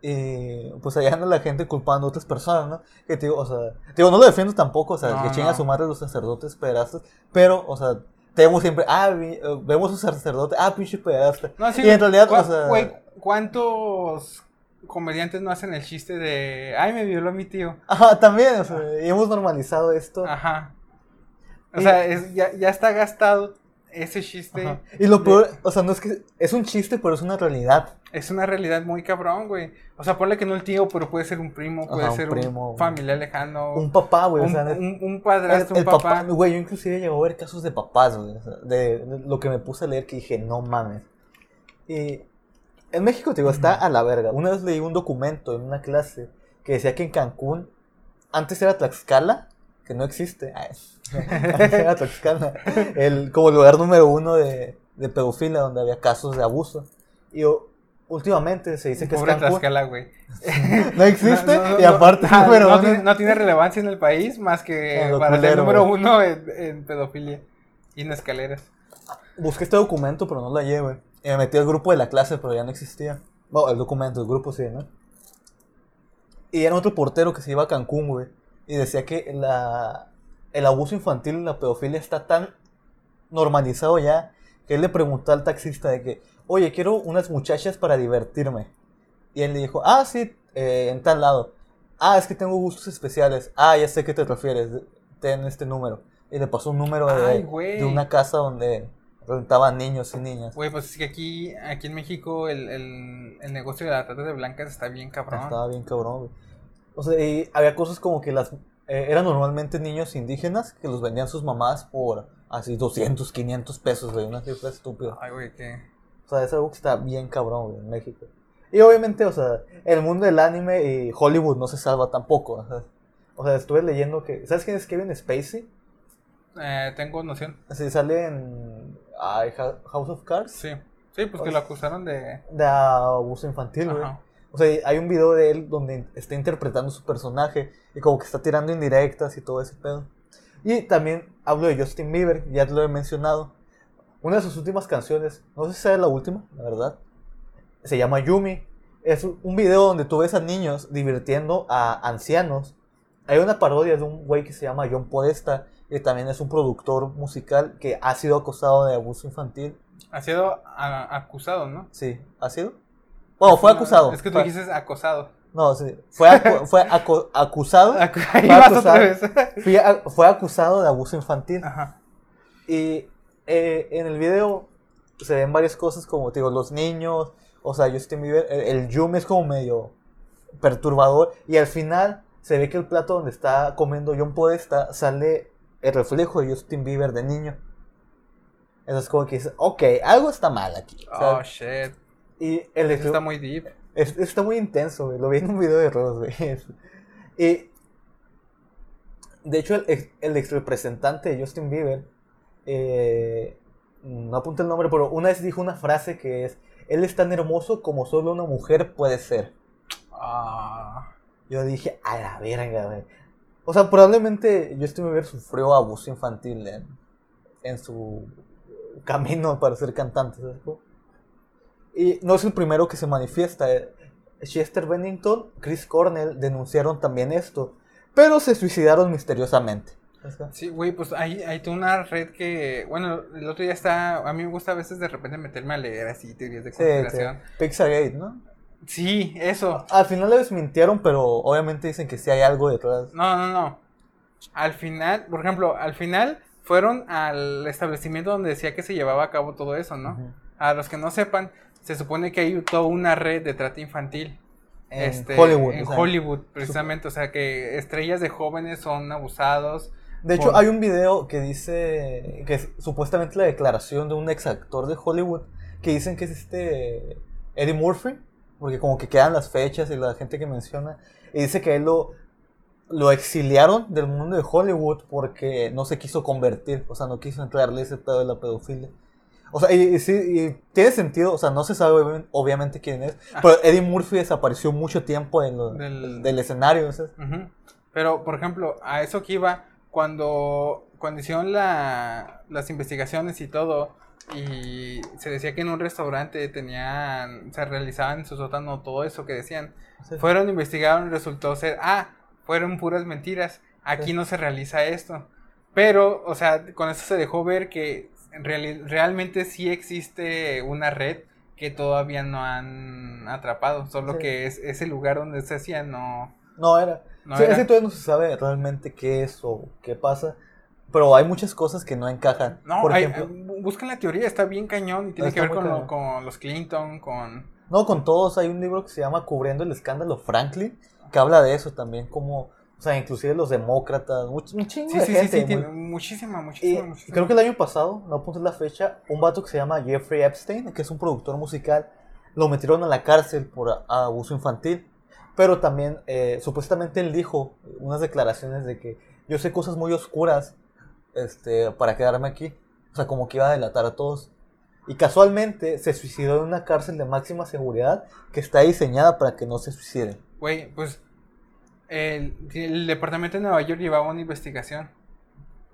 A: Y pues allá anda la gente culpando a otras personas, ¿no? Que te digo, o sea, te digo, no lo defiendo tampoco, o sea,
B: No,
A: que chingan a su madre los sacerdotes pederastas, pero, o sea, tenemos siempre, ah, vi- eh, vemos un sacerdote, ah, pinche.
B: No, sí,
A: y en realidad,
B: ¿cuá-
A: o sea,
B: ¿cuántos comediantes no hacen el chiste de. Ay, me violó mi tío?
A: ajá, también, o sea, y hemos normalizado esto.
B: Ajá. O
A: Y-
B: sea, es- ya, ya está gastado ese chiste.
A: Ajá. Y lo
B: de-
A: peor, o sea, no es que es un chiste, pero es una realidad.
B: Es una realidad muy cabrón, güey. O sea, ponle que no el tío, pero puede ser un primo, puede
A: Ajá, un
B: ser
A: primo,
B: un familiar lejano.
A: Un papá, güey, o
B: un,
A: sea,
B: un- un padrastro,
A: el
B: un papá.
A: güey, yo inclusive llegó a ver casos de papás, güey, o sea, de, de lo que me puse a leer que dije, no mames. Y en México, te digo, está a la verga. Una vez leí un documento en una clase que decía que en Cancún, antes era Tlaxcala, que no existe. Ay, Tlaxcala, <laughs> el, como el lugar número uno de, de pedofilia, donde había casos de abuso. Y últimamente se dice que
B: Pobre
A: es Cancún.
B: Tlaxcala, güey. <laughs>
A: No existe
B: No, no,
A: y aparte número
B: no
A: uno.
B: tiene, no tiene relevancia en el país más que
A: En lo
B: para ser número
A: güey.
B: uno en, en pedofilia y en escaleras.
A: Busqué este documento, pero no lo hallé, güey. Y me metí al grupo de la clase, pero ya no existía. Bueno, el documento, el grupo sí, ¿no? Y era otro portero que se iba a Cancún, güey. Y decía que la, el abuso infantil y la pedofilia está tan normalizado ya que él le preguntó al taxista de que, oye, quiero unas muchachas para divertirme. Y él le dijo, ah, sí, eh, en tal lado. Ah, es que tengo gustos especiales. Ah, ya sé a qué te refieres. Ten este número. Y le pasó un número de,
B: Ay,
A: de una casa donde rentaban niños y niñas.
B: Güey, pues es que aquí, aquí en México el, el, el negocio de la trata de blancas está bien cabrón.
A: Estaba bien cabrón, güey. O sea, y había cosas como que las... eh, eran normalmente niños indígenas que los vendían sus mamás por así 200, 500 pesos, güey. Una cifra estúpida.
B: Ay, güey, que...
A: O sea, es algo que está bien cabrón, güey, en México. Y obviamente, o sea, el mundo del anime y Hollywood no se salva tampoco. O sea, o sea, estuve leyendo que. ¿Sabes quién es Kevin Spacey?
B: Eh, tengo noción.
A: Sí, sale en ay, Ha- House of Cards.
B: Sí. Sí, pues que lo acusaron de.
A: De abuso infantil, güey.
B: Ajá.
A: O sea, hay un video de él donde está interpretando su personaje y como que está tirando indirectas y todo ese pedo. Y también hablo de Justin Bieber, ya te lo he mencionado. Una de sus últimas canciones, no sé si sea la última, la verdad, se llama Yumi. Es un video donde tú ves a niños divirtiendo a ancianos. Hay una parodia de un güey que se llama John Podesta, que también es un productor musical que ha sido acusado de abuso infantil.
B: Ha sido acusado, ¿no?
A: Sí, ¿ha sido? Bueno, fue acusado.
B: Es que tú
A: Fue-
B: dijiste acosado.
A: No, sí. Fue, acu- <laughs> fue acu- acusado.
B: Acu- Ahí
A: Fue
B: vas otra
A: acusado.
B: vez. <laughs>
A: fue, fue acusado de abuso infantil.
B: Ajá.
A: Y eh, en el video se ven varias cosas como, te digo, los niños. O sea, Justin Bieber. El, el Yumi es como medio perturbador. Y al final se ve que el plato donde está comiendo John Podesta sale el reflejo de Justin Bieber de niño. Eso es como que dices, ok, algo está mal aquí.
B: Oh, shit.
A: Y el
B: Eso está muy deep.
A: Es- está muy intenso, güey. Lo vi en un video de Ross, güey. <laughs> Y. De hecho, el, ex- el ex representante de Justin Bieber. eh, no apunta el nombre, pero una vez dijo una frase que es: Él es tan hermoso como solo una mujer puede ser.
B: Ah.
A: Yo dije: A la verga, güey. O sea, probablemente Justin Bieber sufrió abuso infantil en, en su camino para ser cantante, ¿sabes? Y no es el primero que se manifiesta. Chester Bennington, Chris Cornell denunciaron también esto, pero se suicidaron misteriosamente.
B: Sí, güey, pues hay, hay toda una red que, bueno, el otro día está, a mí me gusta a veces de repente meterme a leer así teorías de conspiración.
A: sí. Pixargate, ¿no?
B: Sí, eso.
A: Al final les mintieron, pero obviamente dicen que sí hay algo detrás.
B: No, no, no. Al final, por ejemplo, al final fueron al establecimiento donde decía que se llevaba a cabo todo eso, ¿no? A los que no sepan, se supone que hay toda una red de trata infantil.
A: En
B: este,
A: Hollywood.
B: En
A: o sea.
B: Hollywood, precisamente. O sea, que estrellas de jóvenes son abusados.
A: De hecho,
B: Por-
A: hay un video que dice que es supuestamente la declaración de un ex actor de Hollywood que dicen que es este Eddie Murphy, porque como que quedan las fechas y la gente que menciona, y dice que él lo, lo exiliaron del mundo de Hollywood porque no se quiso convertir, o sea, no quiso entrarle ese pedo de la pedofilia. O sea, y, y sí, y tiene sentido, o sea, no se sabe obvi- obviamente quién es,
B: Ah.
A: pero Eddie Murphy desapareció mucho tiempo en lo-
B: Del-
A: del escenario.
B: Ujú. Pero, por ejemplo, a eso que iba, cuando, cuando hicieron la- las investigaciones y todo, y se decía que en un restaurante tenían, se realizaban en su sótano todo eso que decían,
A: Sí.
B: fueron, investigaron y resultó ser, ah, fueron puras mentiras, aquí
A: Sí.
B: no se realiza esto. Pero, o sea, con eso se dejó ver que en reali- realmente sí existe una red que todavía no han atrapado, solo
A: Sí.
B: que es ese lugar donde se hacía no...
A: No era.
B: No
A: Sí,
B: era.
A: es que todavía no se sabe realmente qué es o qué pasa. Pero hay muchas cosas que no encajan.
B: No,
A: Por
B: hay-
A: ejemplo,
B: bu- busquen la teoría, está bien cañón y tiene que ver con, lo- con los Clinton, con...
A: no con todos. Hay un libro que se llama Cubriendo el escándalo Franklin, que habla de eso también, como, o sea, inclusive los demócratas, much- un chingo
B: Sí,
A: de
B: sí, sí,
A: gente.
B: sí,
A: muy-
B: tiene muchísima,
A: Y
B: muchísima, muchísima.
A: creo que el año pasado, no apunté la fecha, un vato que se llama Jeffrey Epstein, que es un productor musical, lo metieron a la cárcel por abuso infantil. Pero también, eh, supuestamente él dijo unas declaraciones de que yo sé cosas muy oscuras este, para quedarme aquí. O sea, como que iba a delatar a todos. Y casualmente se suicidó en una cárcel de máxima seguridad que está diseñada para que no se suiciden.
B: Güey, pues el, el departamento de Nueva York llevaba una investigación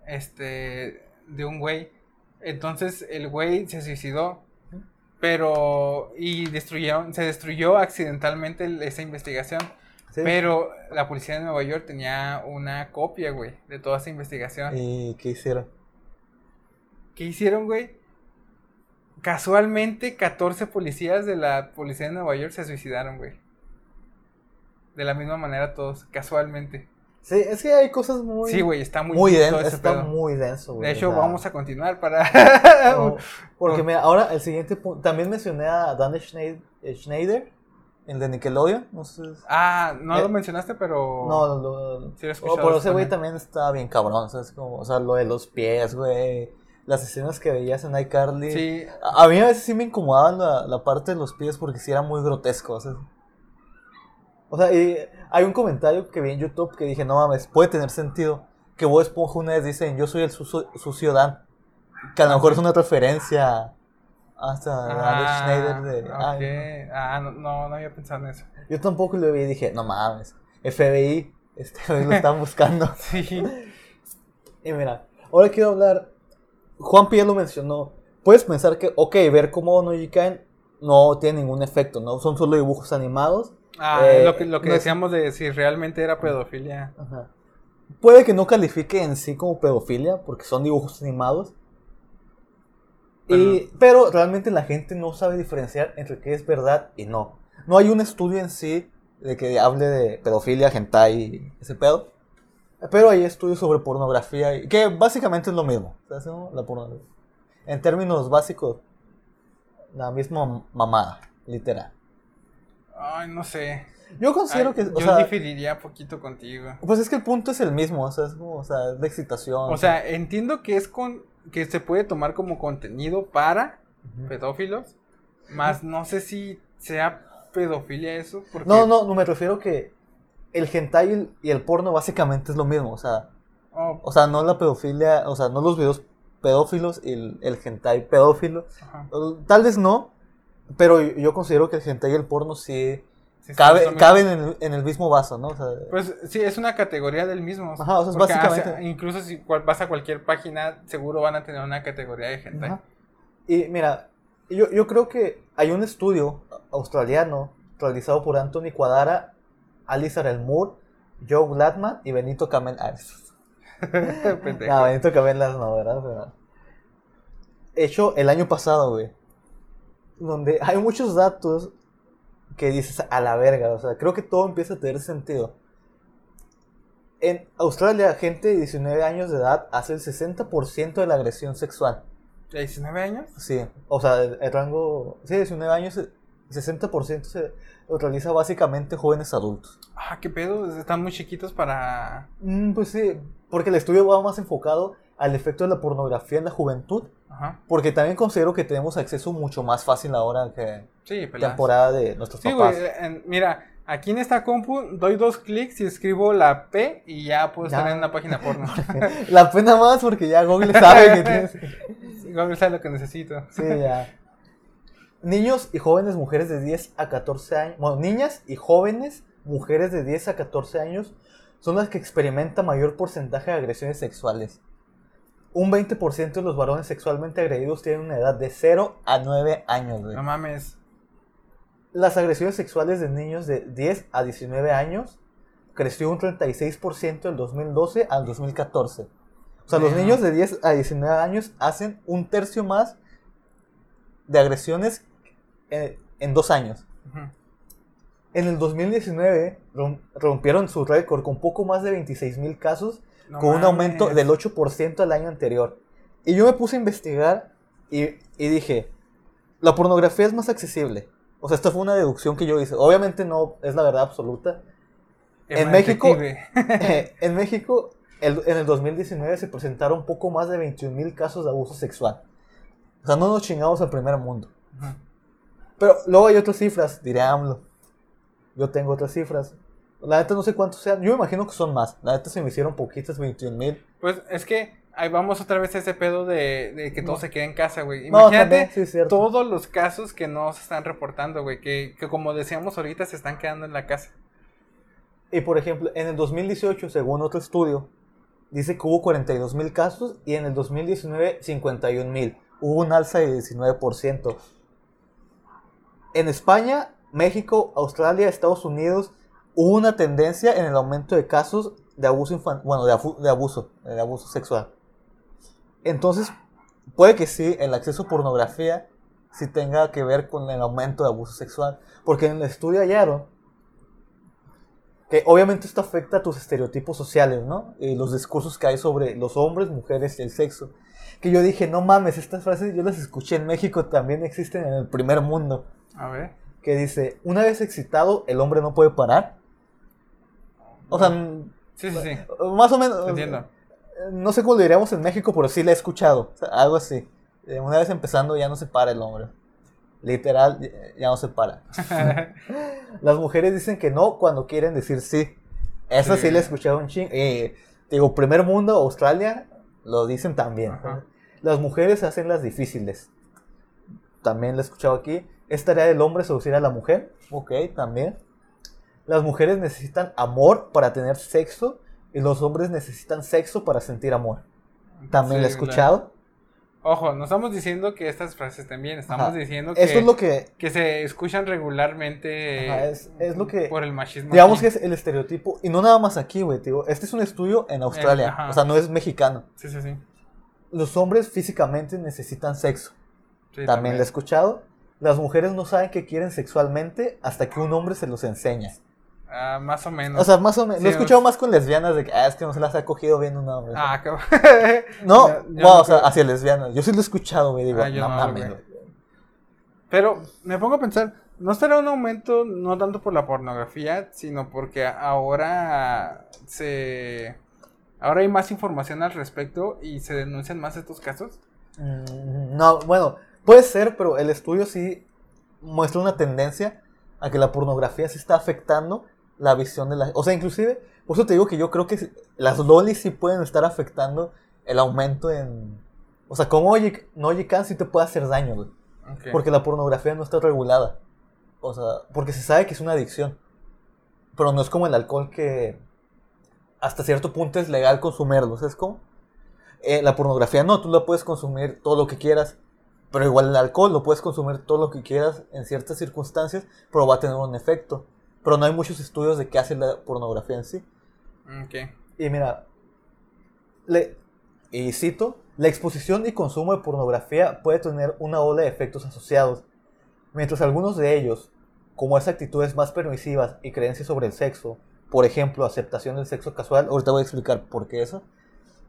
B: este de un güey. Entonces el güey se suicidó, pero y destruyeron, se destruyó accidentalmente esa investigación.
A: ¿sí?
B: Pero la policía de Nueva York tenía una copia, güey, de toda esa investigación.
A: ¿Y qué hicieron?
B: ¿Qué hicieron, güey? Casualmente, 14 policías de la policía de Nueva York se suicidaron, güey. De la misma manera todos, casualmente.
A: Sí, es que hay cosas muy...
B: Sí, güey, está muy
A: denso, está
B: pedo.
A: muy denso, güey.
B: De hecho,
A: o sea,
B: vamos a continuar para... <laughs>
A: no, <laughs> porque mira, ahora el siguiente punto, también mencioné a Dan Schneider, Schneider el de Nickelodeon, no sé. si-
B: ah, no
A: Eh,
B: lo mencionaste, pero...
A: No, lo,
B: Sí lo he
A: oh,
B: escuchado
A: pero ese güey
B: también.
A: está bien cabrón, ¿sabes? Como, o sea, lo de los pies, güey. las escenas que veías en iCarly.
B: Sí,
A: A, a mí a veces sí me incomodaban la, la parte de los pies porque sí era muy grotesco. Sea, o sea, y hay un comentario que vi en YouTube que dije, no mames, puede tener sentido. Que Bob Esponja una vez dicen, yo soy el sucio, sucio Dan. Que a lo mejor es una referencia hasta Alex Schneider de...
B: ok.
A: ay,
B: Ah, no, no, no había pensado en eso.
A: yo tampoco lo vi y dije, no mames, FBI, este <laughs> lo están buscando. <laughs>
B: Sí.
A: Y mira, ahora quiero hablar. Juan ya lo mencionó. Puedes pensar que, ok, ver cómo no caen no tiene ningún efecto, ¿no? Son solo dibujos animados.
B: Ah,
A: Eh,
B: lo que, lo que
A: no es-
B: decíamos de si realmente era pedofilia.
A: Ajá. Puede que no califique en sí como pedofilia, porque son dibujos animados. Y, pero realmente la gente no sabe diferenciar entre qué es verdad y no. No hay un estudio en sí de que hable de pedofilia, hentai y ese pedo. Pero hay estudios sobre pornografía, y- que básicamente es lo mismo. La pornografía. En términos básicos, la misma mamada, literal.
B: Ay, no sé.
A: Yo considero
B: Ay,
A: que, o
B: yo
A: sea,
B: diferiría poquito contigo.
A: pues es que el punto es el mismo, o sea, es como, o sea, es de excitación.
B: O sea, entiendo que es con que se puede tomar como contenido para pedófilos, más no sé si sea pedofilia eso, porque
A: No, no, no me refiero que el hentai y el- porno básicamente es lo mismo, o sea,
B: Oh,
A: o sea, no la pedofilia, o sea, no los videos pedófilos y el, el hentai pedófilo,
B: ajá.
A: Tal vez no, pero yo, considero que el hentai y el porno sí cabe- caben en el, en el mismo vaso, ¿no? O sea,
B: Pues sí, es una categoría del mismo.
A: Ajá, o sea, básicamente-
B: incluso si vas a cualquier página, seguro van a tener una categoría de hentai.
A: Ajá. Y mira, yo, yo creo que hay un estudio australiano realizado por Anthony Cuadara, Alice El Moore, Joe Gladman y Benito. Ah, <laughs> <laughs>
B: Pendejo.
A: No, Benito Camelas no, ¿verdad? Pero- Hecho el año pasado, güey. Donde hay muchos datos que dices a la verga. O sea, creo que todo empieza a tener sentido. En Australia, gente de 19 años de edad hace el 60% de la agresión sexual.
B: ¿De 19 años?
A: Sí, o sea, el, el rango. Sí, 19 años, el 60% se lo realiza básicamente jóvenes adultos.
B: Ah, qué pedo, están muy chiquitos para...
A: Mm, pues sí, porque el estudio va más enfocado al efecto de la pornografía en la juventud.
B: Ajá.
A: Porque también considero que tenemos acceso mucho más fácil ahora que
B: Sí, pelas.
A: temporada de nuestros
B: Sí,
A: papás.
B: en- mira, aquí en esta compu doy dos clics y escribo la P y ya puedo estar en una página porno. <laughs>
A: La pena más porque ya Google sabe que <laughs> tienes.
B: Igual sabe lo que necesito.
A: Sí, ya. Niños y jóvenes mujeres de 10 a 14 años. Bueno, niñas y jóvenes mujeres de 10 a 14 años son las que experimentan mayor porcentaje de agresiones sexuales. Un 20% de los varones sexualmente agredidos tienen una edad de 0 a 9 años. güey.
B: No mames.
A: Las agresiones sexuales de niños de 10 a 19 años creció un 36% del 2012 al 2014. O sea, los
B: Ajá.
A: niños de 10 a 19 años hacen un tercio más de agresiones en, en dos años. En el 2019 rom- rompieron su récord con poco más de 26 mil casos,
B: No
A: con un aumento del 8% al año anterior. Y yo me puse a investigar y, y dije, la pornografía es más accesible. O sea, esta fue una deducción que yo hice. Obviamente no es la verdad absoluta.
B: Es
A: en México-
B: detective. <laughs>
A: en México, el- en el 2019 se presentaron poco más de 21 mil casos de abuso sexual. O sea, no nos chingamos al primer mundo. Pero luego hay otras cifras, diré AMLO. Yo tengo otras cifras. La neta no sé cuántos sean. Yo me imagino que son más. La neta se me hicieron poquitas, 21 mil.
B: Pues es que ahí vamos otra vez a ese pedo de, de que todo
A: No.
B: se quede en casa, güey. Imagínate
A: sí,
B: todos los casos que no se están reportando, güey. Que, que como decíamos ahorita, se están quedando en la casa.
A: Y por ejemplo, en el 2018, según otro estudio, dice que hubo 42 mil casos y en el 2019 51 mil. Hubo un alza de 19%. En España, México, Australia, Estados Unidos, hubo una tendencia en el aumento de casos de abuso infan- bueno, de abuso, de abuso sexual. Entonces, puede que sí, el acceso a pornografía sí tenga que ver con el aumento de abuso sexual. Porque en el estudio hallaron que obviamente esto afecta a tus estereotipos sociales, ¿no? Y los discursos que hay sobre los hombres, mujeres y el sexo. Que yo dije, no mames, estas frases yo las escuché en México, también existen en el primer mundo.
B: A ver.
A: Que dice, una vez excitado, el hombre no puede parar. O sea,
B: Sí, sí, sí.
A: más o menos...
B: Entiendo.
A: no sé cómo lo diríamos en México, pero sí la he escuchado. O sea, algo así. Eh, Una vez empezando ya no se para el hombre. Literal, ya- no se para. <laughs> Las mujeres dicen que no cuando quieren decir sí. Esa sí,
B: Sí.
A: la he escuchado un ching. Eh, digo, primer mundo, Australia, lo dicen también.
B: Ajá.
A: Las mujeres hacen las difíciles. También la he escuchado aquí. Es tarea del hombre seducir a la mujer. Ok, también. Las mujeres necesitan amor para tener sexo y los hombres necesitan sexo para sentir amor. También la he
B: Sí,
A: escuchado.
B: Ojo, no estamos diciendo que estas frases también, estamos
A: Ajá.
B: diciendo que,
A: Eso es lo que,
B: que se escuchan regularmente
A: Ajá, es- es lo que-
B: por el machismo.
A: digamos
B: aquí.
A: que es el estereotipo. Y no nada más aquí, güey. digo, Este es un estudio en Australia. o sea, no es mexicano.
B: Sí, sí, sí.
A: Los hombres físicamente necesitan sexo.
B: Sí,
A: también, lo he escuchado. Las mujeres no saben que quieren sexualmente hasta que un hombre se los enseña.
B: Ah, más o menos.
A: O sea, más o menos.
B: Sí,
A: lo he escuchado más con lesbianas de que, ah, es que no se las ha cogido bien un hombre.
B: ah, qué... <laughs>
A: no,
B: yo- yo
A: wow,
B: no
A: o sea, hacia lesbianas. Yo sí lo he escuchado, güey. Digo,
B: Ah,
A: no, mames.
B: Pero me pongo a pensar, ¿no estará un aumento no tanto por la pornografía, sino porque ahora se... Ahora hay más información al respecto y se denuncian más estos casos?
A: Mm, No, bueno, puede ser, pero el estudio sí muestra una tendencia a que la pornografía sí está afectando la visión de la... O sea, inclusive, por eso te digo que yo creo que las lolis sí pueden estar afectando el aumento en... O sea, como oye, no oye can sí te puede hacer daño, güey. Porque la pornografía no está regulada. O sea, porque se sabe que es una adicción. Pero no es como el alcohol que hasta cierto punto es legal consumirlo. ¿Sabes cómo? Eh, la pornografía no, tú la puedes consumir todo lo que quieras. Pero igual el alcohol lo puedes consumir todo lo que quieras en ciertas circunstancias, pero va a tener un efecto. Pero no hay muchos estudios de qué hace la pornografía en sí.
B: Ok.
A: Y mira, le, y cito, la exposición y consumo de pornografía puede tener una ola de efectos asociados, mientras algunos de ellos, como esas actitudes más permisivas y creencias sobre el sexo, por ejemplo, aceptación del sexo casual, ahorita voy a explicar por qué eso,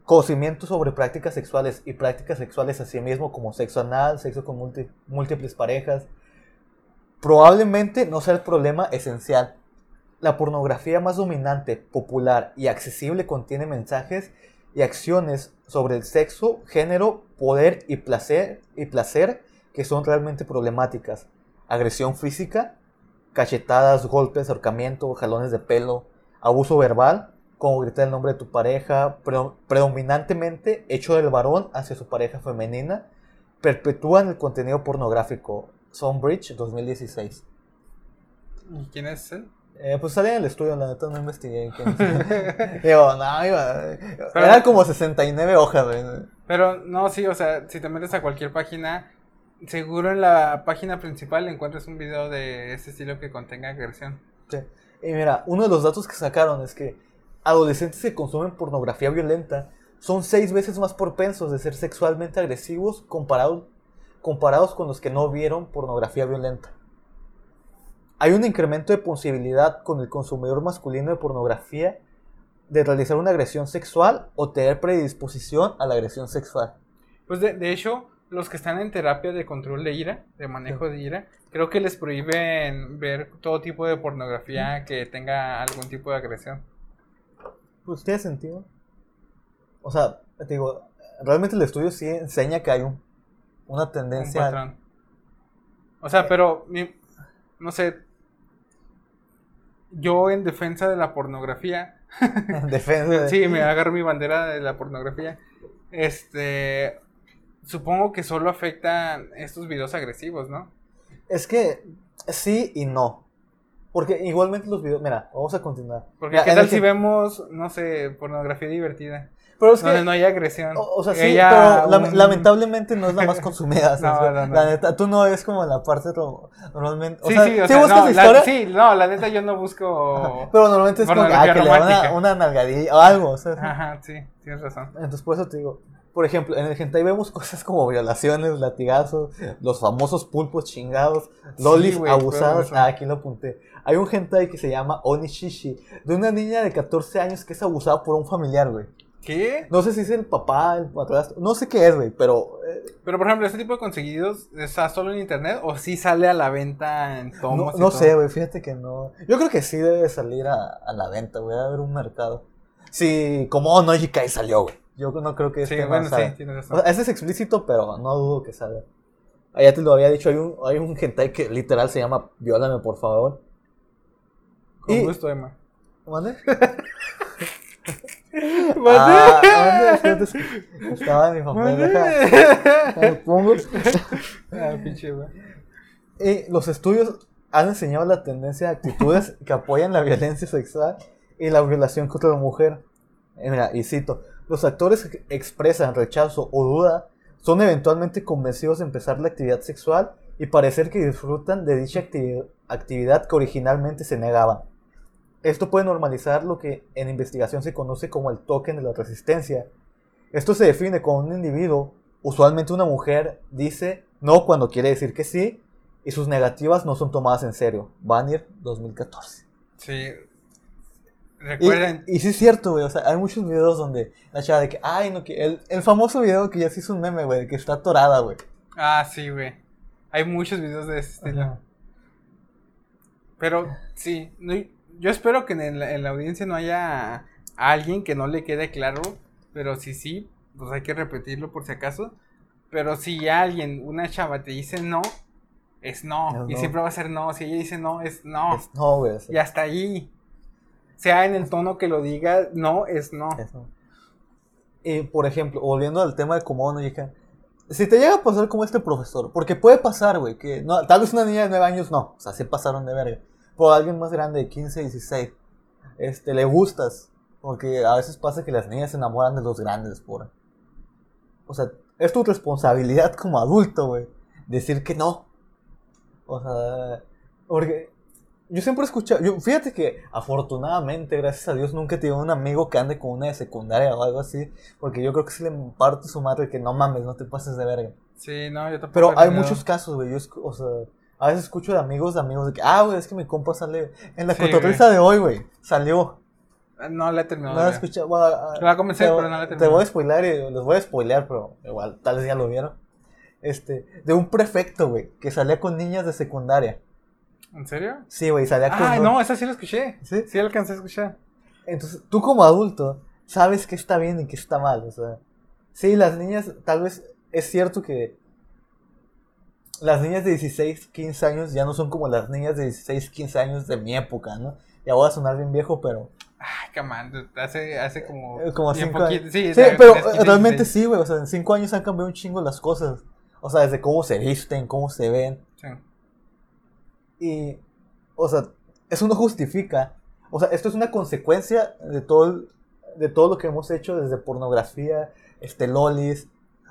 A: conocimiento sobre prácticas sexuales y prácticas sexuales a sí mismo como sexo anal, sexo con múltiples parejas, probablemente no sea el problema esencial. La pornografía más dominante, popular y accesible contiene mensajes y acciones sobre el sexo, género, poder y placer, y placer que son realmente problemáticas. Agresión física, cachetadas, golpes, ahorcamiento, jalones de pelo, abuso verbal, como gritar el nombre de tu pareja, pre- predominantemente hecho del varón hacia su pareja femenina, perpetúan el contenido pornográfico. Sonbridge 2016.
B: ¿Y quién es él?
A: Eh, pues sale en el estudio, la neta no investigué. <laughs> Digo, no, iba.
B: Pero-
A: Eran como 69 hojas, güey.
B: Pero no, sí, o sea, si te metes a cualquier página, seguro en la página principal encuentras un video de ese estilo que contenga agresión.
A: Sí. Y mira, uno de los datos que sacaron es que adolescentes que consumen pornografía violenta son seis veces más propensos de ser sexualmente agresivos comparados, comparados con los que no vieron pornografía violenta. Hay un incremento de posibilidad con el consumidor masculino de pornografía de realizar una agresión sexual o tener predisposición a la agresión sexual.
B: Pues de, de hecho, los que están en terapia de control de ira, de manejo de ira, creo que les prohíben ver todo tipo de pornografía que tenga algún tipo de agresión.
A: Pues tiene sentido. O sea, te digo, realmente el estudio sí enseña que hay un, una
B: Un
A: tendencia.
B: patrón. O sea, pero, mi- no sé, yo en defensa de la pornografía, <laughs>
A: en defensa de-
B: sí, me agarro mi bandera de la pornografía, este, supongo que solo afectan estos videos agresivos, ¿no?
A: Es que sí y no. Porque igualmente los videos. Mira, vamos a continuar.
B: Porque
A: Mira,
B: qué tal si
A: que-
B: vemos, no sé, pornografía divertida,
A: Pero es que.
B: donde no hay agresión.
A: o, o sea, sí,
B: Ella,
A: pero
B: un- <laughs>
A: lamentablemente no es la más consumida. <laughs>
B: No, no, no.
A: La neta, tú no es como la parte normalmente. O
B: Sí,
A: sea,
B: sí, o
A: sí
B: sea,
A: buscas
B: no, la-
A: historia,
B: sí, no, la neta yo no busco... <laughs>
A: pero normalmente es como ah, que le da una, una nalgadilla o algo. o sea,
B: Ajá, sí, tienes razón.
A: Entonces, por eso te digo, por ejemplo, en el hentai vemos cosas como violaciones, latigazos, los famosos pulpos chingados, lolis
B: Sí, güey,
A: abusadas.
B: claro,
A: Ah, aquí lo apunté. Hay un hentai que se llama Onishishi, de una niña de 14 años que es abusada por un familiar, güey.
B: ¿Qué?
A: No sé si es el papá, el padrastro, no sé qué es, güey, pero eh,
B: Pero por ejemplo, ¿este tipo de conseguidos está solo en internet o sí sale a la venta en
A: no,
B: tomos?
A: no sé, güey, fíjate que no. Yo creo que sí debe salir a, a la venta, güey, a haber un mercado. Sí, como Nojikai salió, güey. Yo no creo que
B: Sí,
A: este
B: bueno,
A: no salga.
B: sí, tienes
A: O
B: razón.
A: sea, ese es explícito, pero no dudo que salga. Ah, ya te lo había dicho, hay un, hay un hentai que literal se llama Viólame, por favor.
B: Con
A: y-
B: gusto, Emma.
A: ¿Mande? <laughs> Ah, <laughs> Estaba mi deja- me <laughs> pongo. <laughs>
B: Ah, pinche.
A: Y los estudios han enseñado la tendencia de actitudes que apoyan la violencia sexual y la violación contra la mujer. Eh, mira, y cito, los actores que expresan rechazo o duda son eventualmente convencidos de empezar la actividad sexual y parecer que disfrutan de dicha activi- actividad que originalmente se negaban. Esto puede normalizar lo que en investigación se conoce como el token de la resistencia. Esto se define cuando un individuo, usualmente una mujer, dice no cuando quiere decir que sí y sus negativas no son tomadas en serio. Banner 2014.
B: Sí.
A: Y,
B: Recuerden.
A: y sí es cierto, güey. O sea, hay muchos videos donde la chava de que, ay, no, que el, el famoso video que ya se hizo un meme, güey, de que está atorada, güey.
B: Ah, sí, güey. Hay muchos videos de ese estilo.
A: Ajá.
B: Pero sí, no- yo espero que en la, en la audiencia no haya alguien que no le quede claro. Pero si sí, pues hay que repetirlo por si acaso. Pero si alguien, una chava te dice no, es no.
A: Es
B: y
A: no.
B: siempre va a ser no. Si ella dice no, es no.
A: Es- no, güey.
B: Y hasta ahí. Sea en el tono que lo diga, no es no.
A: eso. Y, por ejemplo, volviendo al tema de Komodo hija, si te llega a pasar como este profesor, porque puede pasar, güey, que no, tal vez una niña de 9 años no, o sea, se pasaron de verga, pero alguien más grande de 15, 16, este, le gustas, porque a veces pasa que las niñas se enamoran de los grandes, por... O sea, es tu responsabilidad como adulto, güey, decir que no. O sea, porque yo siempre he escuchado, yo, fíjate que afortunadamente, gracias a Dios, nunca he tenido un amigo que ande con una de secundaria o algo así, porque yo creo que si le parte su madre que no mames, no te pases de verga.
B: Sí, no, yo tampoco.
A: Pero hay muchos casos, güey, yo, o sea, a veces escucho de amigos de amigos de que, ah, güey, es que mi compa sale, en la
B: Sí,
A: cotorriza de hoy, güey, salió.
B: No la he terminado.
A: No la escuché, bueno, ah,
B: La comencé,
A: te,
B: pero no la he
A: Te
B: terminado.
A: voy a spoiler y les voy a spoilear, pero igual, tal vez ya lo vieron. Este, de un prefecto, güey, que salía con niñas de secundaria.
B: ¿En serio?
A: Sí, güey, salía con...
B: Ah, no, esa sí la escuché.
A: ¿Sí?
B: Sí, la alcancé a escuchar.
A: Entonces, tú como adulto, sabes qué está bien y qué está mal, o sea. Sí, las niñas, tal vez, es cierto que las niñas de 16, 15 años ya no son como las niñas de 16, 15 años de mi época, ¿no? Ya voy a sonar bien viejo, pero...
B: Ay, camán, hace, hace como.
A: eh, Como
B: bien
A: 5
B: poquito-
A: años.
B: Sí,
A: Sí, pero
B: de
A: eh,
B: 15,
A: realmente
B: 16.
A: sí, güey, o sea, en 5 años han cambiado un chingo las cosas. O sea, desde cómo se visten, cómo se ven.
B: Sí.
A: Y, o sea, eso no justifica. O sea, esto es una consecuencia de todo, el- de todo lo que hemos hecho desde pornografía, este, lolis.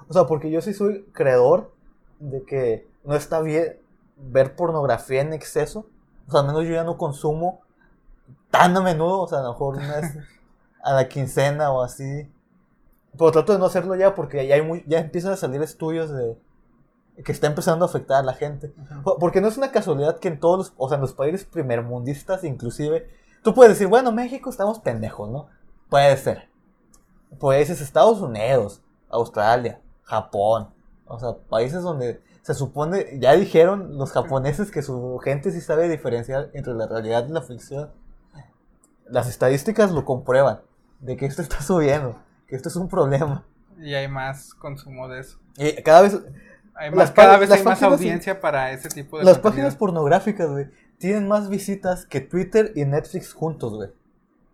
A: O sea, porque yo sí soy creador de que no está bien ver pornografía en exceso. O sea, al menos yo ya no consumo tan a menudo. O sea, a lo mejor una vez a la quincena o así. Pero trato de no hacerlo ya porque ya, hay muy, ya empiezan a salir estudios de que está empezando a afectar a la gente. Po- Porque no es una casualidad que en todos los, o sea, en los países primermundistas, inclusive, tú puedes decir, bueno, México estamos pendejos, ¿no? Puede ser. Países Estados Unidos, Australia, Japón, o sea, países donde se supone, ya dijeron los japoneses que su gente sí sabe diferenciar entre la realidad y la ficción. Las estadísticas lo comprueban, de que esto está subiendo, que esto es un problema.
B: Y hay más consumo de eso.
A: Y cada vez,
B: Hay
A: Las
B: más, cada
A: páginas-
B: vez
A: las
B: hay más
A: páginas-
B: audiencia para ese tipo de
A: Las
B: contenido.
A: páginas pornográficas, güey, tienen más visitas que Twitter y Netflix juntos, güey.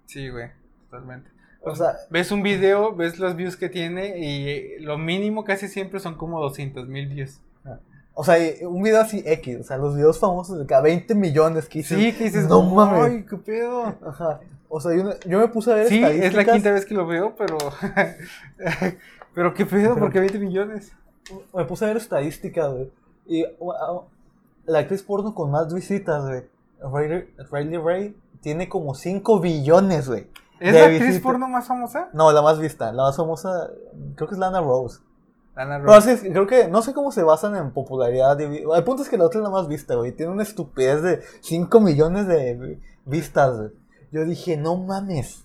B: Sí, güey, totalmente.
A: O sea,
B: Ves un video, ves los views que tiene y lo mínimo casi siempre son como 200 mil views.
A: O sea, y un video así X, o sea, los videos famosos de cada 20 millones que dices,
B: Sí, que dices,
A: no mames.
B: ¡ay, qué pedo!
A: Ajá. O sea, yo, yo me puse a ver
B: Sí, es la quinta vez que lo veo, pero... <laughs> pero qué pedo, porque 20 millones.
A: Me puse a ver estadísticas, güey. Y wow, la actriz porno con más visitas, güey. Riley, Ray tiene como 5 billones, güey.
B: ¿Es la actriz porno más famosa?
A: No, la más vista. La más famosa, creo que es Lana Rose.
B: Lana Rose.
A: así es, creo que, no sé cómo se basan en popularidad. y El punto es que la otra es la más vista, güey. Tiene una estupidez de 5 millones de vistas, güey. Yo dije, no mames.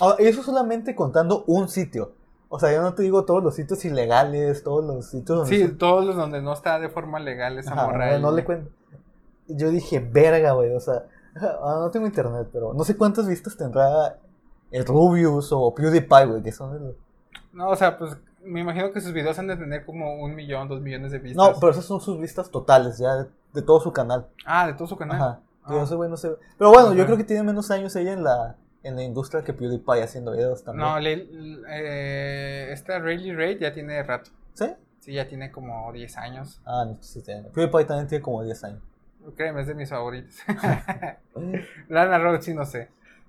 A: Ahora, eso solamente contando un sitio. O sea, yo no te digo todos los sitios ilegales, todos los sitios donde...
B: Sí,
A: se-
B: todos los donde no está de forma legal esa
A: Ajá,
B: morra.
A: no, no le cuento. Yo dije, verga, güey. O sea, ah, no tengo internet, pero no sé cuántas vistas tendrá el Rubius o PewDiePie, güey, que son.
B: No, o sea, pues me imagino que sus videos han de tener como un millón, dos millones de vistas.
A: No, pero esas son sus vistas totales, ya de, de todo su canal.
B: Ah, de todo su canal.
A: Ajá.
B: Ah.
A: Yo ese güey no sé. Pero bueno, yo creo que tiene menos años ella en la, en la industria que PewDiePie haciendo videos también.
B: No, le- eh, esta Rayleigh Ray ya tiene rato.
A: ¿Sí?
B: Sí, ya tiene como 10 años.
A: Ah, no, sí tiene. PewDiePie también tiene como 10 años.
B: Créeme, es de mis favoritos. <laughs> <laughs> Lana Rhodes, sí, no sé.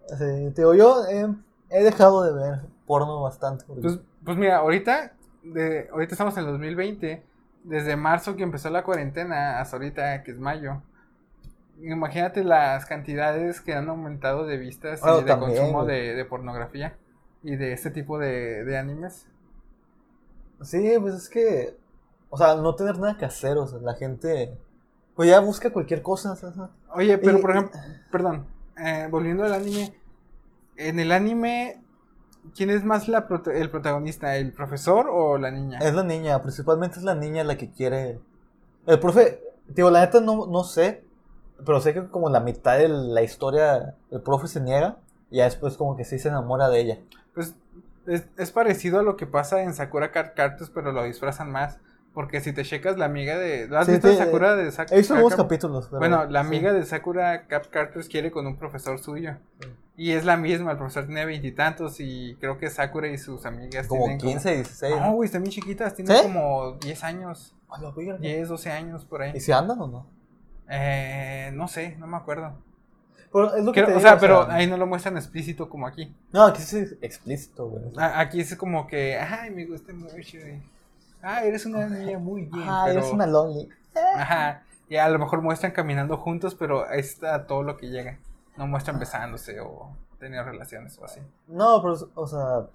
A: Sí, te digo, yo eh, he dejado de ver porno bastante.
B: Pues, pues mira, ahorita, de, ahorita estamos en el 2020. Desde marzo que empezó la cuarentena hasta ahorita, que es mayo. Imagínate las cantidades que han aumentado de vistas y de
A: también,
B: consumo de, de pornografía y de este tipo de, de animes.
A: Sí, pues es que, o sea, no tener nada que hacer, o sea, la gente, pues ya busca cualquier cosa. ¿sabes?
B: Oye, pero
A: Y-
B: por ejemplo, perdón, eh, volviendo al anime, en el anime, ¿quién es más la prota- el protagonista, el profesor o la niña?
A: Es la niña, principalmente es la niña la que quiere. El profe, digo, la neta no, no sé, pero sé que como la mitad de la historia el profe se niega y ya después como que sí se enamora de ella.
B: Pues es, es parecido a lo que pasa en Sakura Card Captors, pero lo disfrazan más. Porque si te checas la amiga de... ¿Lo has
A: Sí,
B: visto Sakura de Sakura?
A: He visto algunos capítulos. pero-
B: Bueno, la
A: sí.
B: amiga de Sakura Cap quiere con un profesor suyo.
A: Sí.
B: Y es la misma, el profesor tiene veintitantos y, creo que Sakura y sus amigas
A: Como
B: tienen
A: 15, 16.
B: No, güey, están bien chiquitas, tienen
A: ¿Sí?
B: como 10 años,
A: A la verga.
B: 10, 12 años por ahí.
A: ¿Y si andan o no?
B: Eh, no sé, no me acuerdo.
A: Pero es lo que
B: Creo-
A: te
B: o
A: digo,
B: sea, pero ahí no lo muestran explícito como aquí.
A: No, aquí es explícito, güey.
B: Aquí es como que, ay, me gusta mucho. y, Ah, eres una niña muy bien.
A: Ah,
B: pero...
A: eres una lonely.
B: Ajá. Y a lo mejor muestran caminando juntos, pero ahí está todo lo que llega. No muestran besándose o teniendo relaciones o así.
A: No, pero, o sea.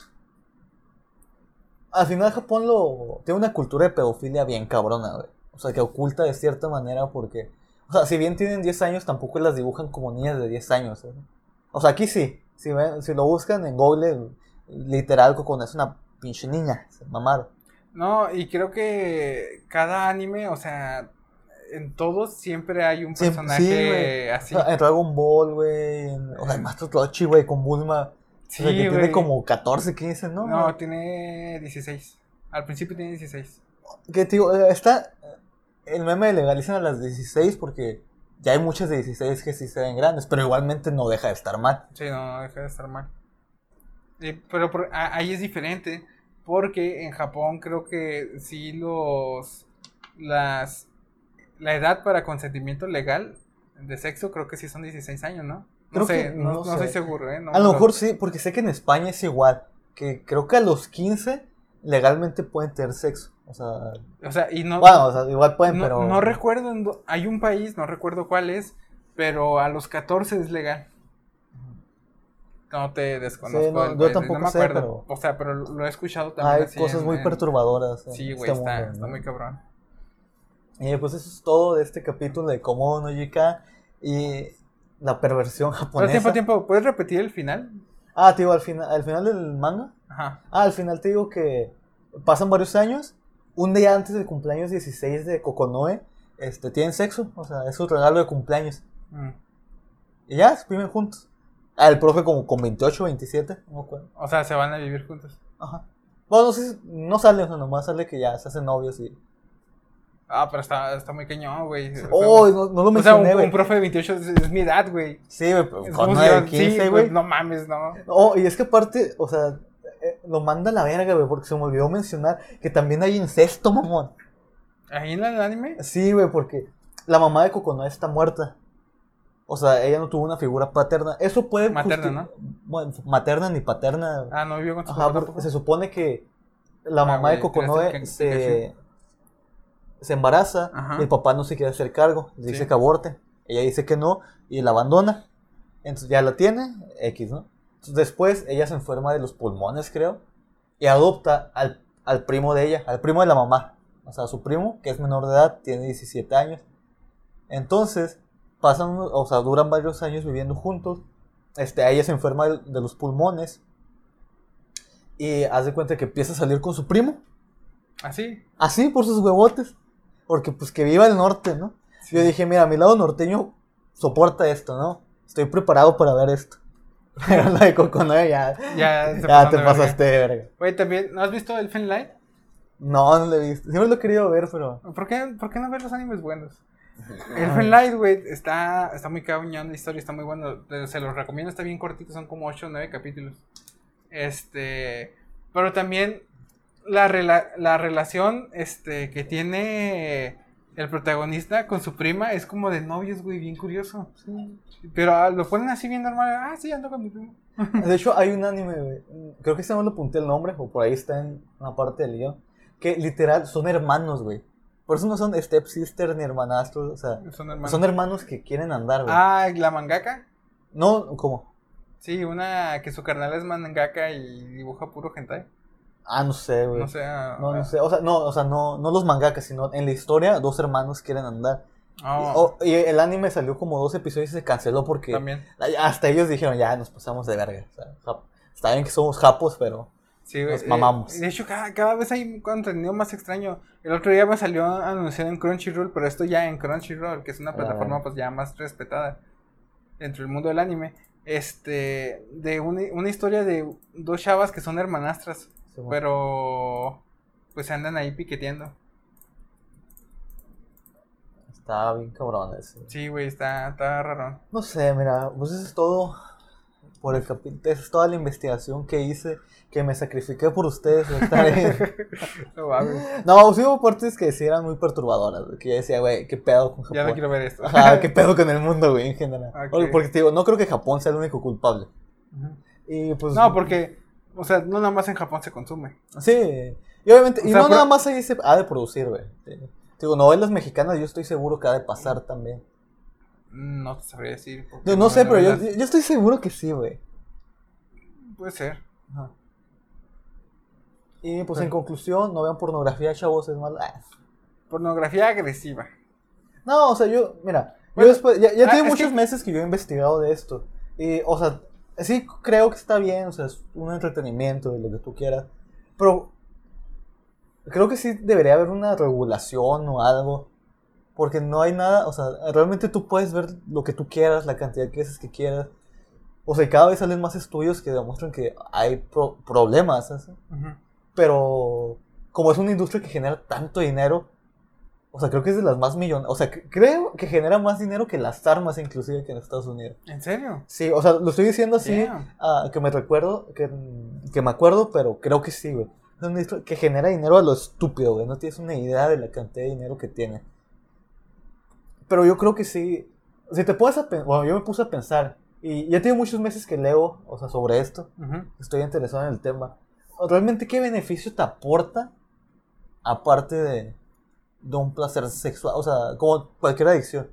A: Al final Japón lo. Tiene una cultura de pedofilia bien cabrona, güey. O sea, que oculta de cierta manera porque. O sea, si bien tienen 10 años, tampoco las dibujan como niñas de 10 años. ¿eh? O sea, aquí sí. Si, ven- si lo buscan en Google, literal, Cocoon es una pinche niña. Se mamaron.
B: No, y creo que cada anime, o sea, en todos siempre hay un personaje
A: sí,
B: así.
A: En Dragon Ball, güey. en- O sea, en Master Rochi, güey, con Bulma.
B: Sí,
A: o sea, que tiene como 14, 15, ¿no?
B: No, tiene 16. Al principio tiene 16.
A: Que te digo, eh, está. El meme legalizan a las 16 porque ya hay muchas de 16 que sí se ven grandes, pero igualmente no deja de estar mal.
B: Sí, no, no deja de estar mal. Y- pero por- a- ahí es diferente, porque en Japón creo que sí los las la edad para consentimiento legal de sexo creo que sí son 16 años, ¿no? No
A: Creo
B: sé,
A: que-
B: no,
A: no
B: no
A: sé.
B: estoy seguro, ¿eh? No
A: a lo mejor sí, porque sé que en España es igual. Que creo que a los 15 legalmente pueden tener sexo. O sea,
B: O sea, y no
A: bueno, o sea, igual pueden, pero.
B: no recuerdo, hay un país, no recuerdo cuál es, pero a los 14 es legal. No te desconozco.
A: Sí, no,
B: el
A: yo
B: país,
A: tampoco
B: no me
A: sé,
B: acuerdo.
A: pero-
B: O sea, pero lo he escuchado también.
A: Hay
B: así
A: cosas
B: en-
A: muy
B: en-
A: perturbadoras.
B: Sí, güey,
A: este
B: está,
A: mundo,
B: está
A: ¿no?
B: muy cabrón.
A: Y pues eso es todo de este capítulo de Komo no Yika y la perversión
B: Pero
A: japonesa.
B: tiempo, tiempo, ¿puedes repetir el final?
A: Ah, te digo, al final, al final del manga.
B: Ajá.
A: Ah, al final te digo que pasan varios años. Un día antes del cumpleaños 16 de Kokonoe, este, tienen sexo. O sea, es su regalo de cumpleaños.
B: Mm.
A: Y ya, se viven juntos. Ah, el profe como con 28, 27, no me acuerdo.
B: O sea, se van a vivir juntos.
A: Ajá. Bueno, no sé, no sale, o sea, nomás sale que ya se hacen novios y...
B: Ah, pero está, está muy cañón, güey. O sea,
A: Oh, no, no lo
B: o sea, un,
A: mencioné, güey.
B: un profe de 28 es, es mi edad, güey.
A: Sí, güey, con
B: como
A: una
B: si
A: de
B: yo-
A: 15,
B: sí,
A: güey.
B: No mames, no.
A: Oh, y es que aparte, o sea, eh, lo manda a la verga, güey, porque se me olvidó mencionar que también hay incesto, mamón.
B: ¿Ahí en el anime?
A: Sí, güey, porque la mamá de Coconoe está muerta. O sea, ella no tuvo una figura paterna. Eso puede...
B: Materna, ¿no?
A: Bueno, materna ni paterna.
B: Ah, no vivió con su
A: Ajá, porque se supone que la
B: Ah,
A: mamá
B: güey,
A: de Coconoe
B: que-
A: se, se embaraza
B: Ajá.
A: y el papá no se quiere hacer cargo. Le dice que aborte. Ella dice que no y la abandona. Entonces ya la tiene, X, ¿no? Entonces, después ella se enferma de los pulmones, creo, y adopta al, al primo de ella, al primo de la mamá. O sea, su primo, que es menor de edad, tiene 17 años. Entonces, pasan, o sea, duran varios años viviendo juntos. Este, ella se enferma de, de los pulmones. Y hace cuenta que empieza a salir con su primo.
B: ¿Así?
A: Así, por sus huevotes. Porque pues que viva el norte, ¿no?
B: Sí.
A: Yo dije, mira, mi lado norteño soporta esto, ¿no? Estoy preparado para ver esto. <laughs> Pero la de Coco 9 ya.
B: Ya,
A: Ya te
B: de
A: pasaste
B: verga.
A: de verga.
B: Güey, también, ¿no has visto Elfen Light?
A: No, no lo he visto. Siempre lo he querido ver, pero.
B: ¿Por qué, ¿Por qué no ver los animes buenos? <laughs> Elfen Light, güey, está, está muy cabrón la historia, está muy bueno. Se los recomiendo, está bien cortito, son como 8 o 9 capítulos. Este. Pero también la, rela- la relación este, que tiene el protagonista con su prima es como de novios, güey, bien curioso. Pero ah, lo ponen así bien normal. Ah, sí, ando con mi primo. <laughs>
A: De hecho, hay un anime, güey. Creo que se no lo apunté el nombre, o por ahí está en una parte del guion. Que literal son hermanos, güey. Por eso no son stepsister ni hermanastros. O sea,
B: Son hermanos.
A: son hermanos que quieren andar, güey.
B: Ah, la mangaka.
A: No, ¿cómo?
B: Sí, una que su carnal es mangaka y dibuja puro hentai.
A: Ah, no sé, güey.
B: No sé. ah,
A: No, no
B: ah,
A: sé. O sea, no, o sea, no, no los mangakas, sino en la historia, dos hermanos quieren andar.
B: oh,
A: O- y el anime salió como dos episodios y se canceló porque
B: También.
A: hasta ellos dijeron, ya nos pasamos de verga. O sea, está bien que somos japos, pero
B: Sí, güey,
A: Nos
B: eh,
A: mamamos.
B: de hecho, cada, cada vez hay un contenido más extraño. El otro día me salió anunciado en Crunchyroll, pero esto ya en Crunchyroll, que es una
A: Ah.
B: plataforma pues ya más respetada dentro del mundo del anime. Este, de una, una historia de dos chavas que son hermanastras, Pero pues andan ahí piqueteando.
A: está bien cabrón ese.
B: Sí, güey, está, está raro.
A: No sé, mira, pues eso es todo por el capítulo. Esa es toda la investigación que hice, que me sacrifiqué por ustedes. güey, está bien.
B: No mames,
A: no, sí hubo partes que sí eran muy perturbadoras, güey, que yo decía, güey, qué pedo con Japón.
B: ya no quiero ver esto.
A: Ajá, qué pedo con el mundo, güey, en general. <laughs> Porque- te digo, no creo que Japón sea el único culpable. Y pues.
B: No, porque, o sea, no nada más en Japón se consume.
A: Sí. Y obviamente,
B: O
A: y
B: sea,
A: no
B: pero-
A: nada más ahí se ha de producir, güey. Digo, novelas mexicanas yo estoy seguro que ha de pasar también.
B: No te sabría decir.
A: No, no sé, pero yo, estoy seguro que sí, güey.
B: Puede ser.
A: Ajá. Y pues en conclusión, no vean pornografía, chavos, es malo. Ah.
B: Pornografía agresiva.
A: No, o sea, yo, mira,
B: Bueno,
A: yo después, ya, ya
B: ah,
A: tiene muchos
B: que-
A: meses que yo he investigado de esto. Y, o sea, sí creo que está bien, o sea, es un entretenimiento y lo que tú quieras. Pero creo que sí debería haber una regulación o algo. Porque no hay nada, o sea, realmente tú puedes ver lo que tú quieras, la cantidad de veces que quieras. O sea, cada vez salen más estudios que demuestran que hay pro- problemas.
B: Ujú.
A: Pero como es una industria que genera tanto dinero, o sea, creo que es de las más millonarias. O sea, cre- creo que genera más dinero que las armas, inclusive, que en Estados Unidos.
B: ¿En serio?
A: Sí, o sea, lo estoy diciendo así, ah, que me recuerdo, que, que me acuerdo, pero creo que sí, güey. Es una industria que genera dinero a lo estúpido, güey. No tienes una idea de la cantidad de dinero que tiene. Pero yo creo que sí. Si te puedes a bueno, yo me puse a pensar, y ya tengo muchos meses que leo, o sea, sobre esto estoy interesado en el tema. ¿Realmente qué beneficio te aporta aparte de, de un placer sexual? O sea, como cualquier adicción.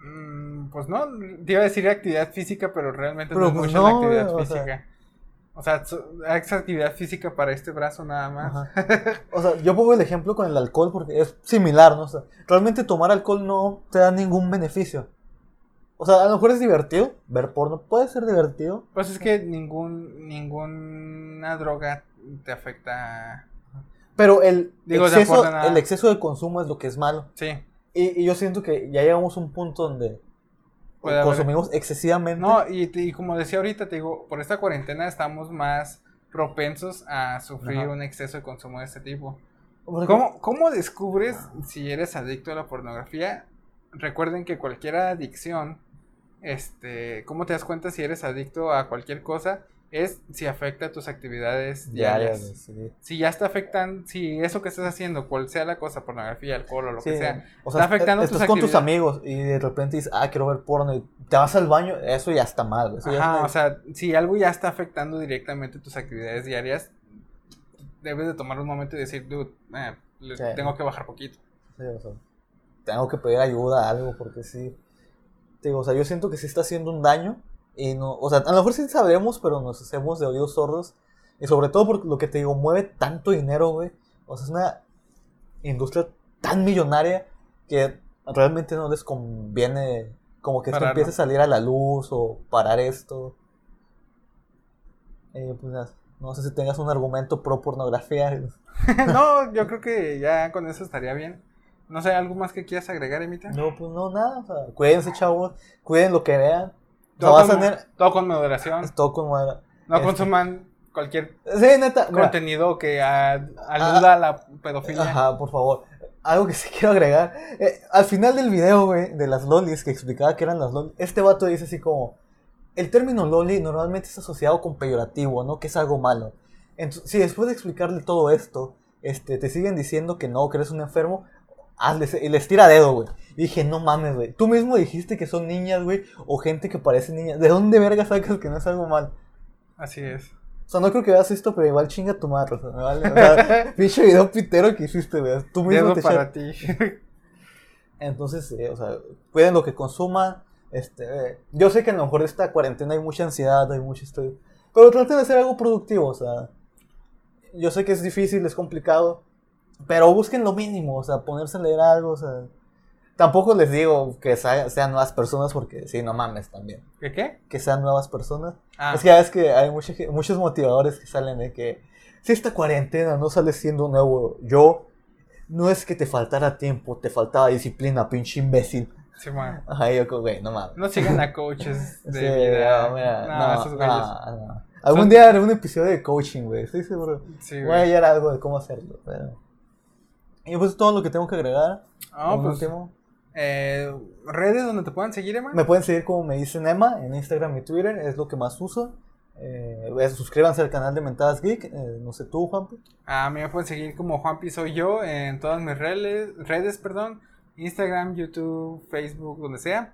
B: Mm, pues no, te iba a decir actividad física, pero realmente
A: Pero
B: no es
A: pues
B: mucho
A: no,
B: la actividad
A: sea.
B: física. O sea, es actividad física para este brazo nada más.
A: Ajá. <laughs> O sea, yo pongo el ejemplo con el alcohol porque es similar, ¿no? O sea, realmente tomar alcohol no te da ningún beneficio. O sea, a lo mejor es divertido, ver porno puede ser divertido.
B: Pues es que ningún ninguna droga te afecta.
A: Pero el,
B: Digo,
A: exceso, el exceso de consumo es lo que es malo.
B: Sí.
A: Y, y yo siento que ya llegamos a un punto donde
B: Puede haber-
A: consumimos excesivamente.
B: No, y, como decía ahorita, te digo, por esta cuarentena estamos más propensos a sufrir
A: Ajá.
B: un exceso de consumo de este tipo. ¿Cómo, ¿Cómo descubres si eres adicto a la pornografía? Recuerden que cualquier adicción, este, ¿cómo te das cuenta si eres adicto a cualquier cosa? Es si afecta a tus actividades
A: Diarias,
B: diarias.
A: güey, sí.
B: Si ya está afectando, si eso que estás haciendo, cual sea la cosa, pornografía, alcohol o lo que sea,
A: o sea,
B: está afectando
A: estás
B: tus
A: con tus amigos y de repente dices, ah, quiero ver porno y te vas al baño, eso ya está mal. ya
B: o sea, si algo ya está afectando directamente tus actividades diarias, debes de tomar un momento y decir, dude, eh, le-
A: Sí.
B: tengo que bajar poquito.
A: sí, o sea, tengo que pedir ayuda, algo, porque sí. Digo, o sea, yo siento que sí está haciendo un daño y no, o sea, a lo mejor sí sabremos, pero nos hacemos de oídos sordos. Y sobre todo por lo que te digo, mueve tanto dinero, güey. O sea, es una industria tan millonaria que realmente no les conviene como que esto empiece a salir a la luz o parar esto. Eh, pues, no sé si tengas un argumento pro pornografía. <laughs>
B: no, yo creo que ya con eso estaría bien. No sé, ¿algo más que quieras agregar, Emita?
A: No, pues no, nada. O sea, cuídense, chavos. Cuiden lo que vean. No
B: Todo,
A: a
B: con,
A: tener.
B: todo con moderación.
A: Todo con madera.
B: No
A: Este-
B: consuman cualquier
A: Sí, neta. mira,
B: contenido que a- aluda a la pedofilia.
A: Ajá, por favor. Algo que sí quiero agregar. Eh, al final del video, güey, de las lolis, que explicaba que eran las lolis, este vato dice así como: El término loli normalmente es asociado con peyorativo, ¿no? Que es algo malo. Entonces, si después de explicarle todo esto, este, te siguen diciendo que no, que eres un enfermo, hazles, y les tira dedo, güey. Dije, no mames, güey. Tú mismo dijiste que son niñas, güey, o gente que parece niñas. ¿De dónde verga sacas que no es algo mal?
B: Así es.
A: O sea, no creo que veas esto, pero igual chinga tu madre. O sea, me vale. O sea, <laughs> pinche video pitero que hiciste, güey. Tú mismo
B: Dedo
A: te
B: para ti. <laughs>
A: Entonces, eh, o sea, cuiden lo que consuman. Este, eh, yo sé que a lo mejor esta cuarentena hay mucha ansiedad, hay mucho estrés. Pero traten de hacer algo productivo, o sea. Yo sé que es difícil, es complicado. Pero busquen lo mínimo, o sea, ponerse a leer algo, o sea. Tampoco les digo que sea- sean nuevas personas porque, sí, no mames también.
B: ¿Qué qué?
A: Que sean nuevas personas.
B: Ah,
A: Es que ya ves que hay mucha ge- muchos motivadores que salen de que si esta cuarentena no sales siendo nuevo yo, no es que te faltara tiempo, te faltaba disciplina, pinche imbécil.
B: sí, man.
A: Ajá, yo como, güey, no mames.
B: No sigan a coaches <laughs> de
A: Sí,
B: vida.
A: no, mira,
B: no,
A: no,
B: esos
A: no,
B: güeyes.
A: no. Algún
B: Son-
A: día haré un episodio de coaching, güey, estoy seguro.
B: Sí,
A: Voy a hallar algo de cómo hacerlo, pero... Y pues todo lo que tengo que agregar.
B: Ah, pues,
A: último.
B: eh, redes donde te puedan seguir, Emma.
A: Me pueden seguir como me dicen Emma en Instagram y Twitter, es lo que más uso. Eh, suscríbanse al canal de Mentadas Geek, eh, no sé tú, Juan.
B: A mí me pueden seguir como Juanpi Soy Yo en todas mis redes, redes, perdón, Instagram, YouTube, Facebook, donde sea.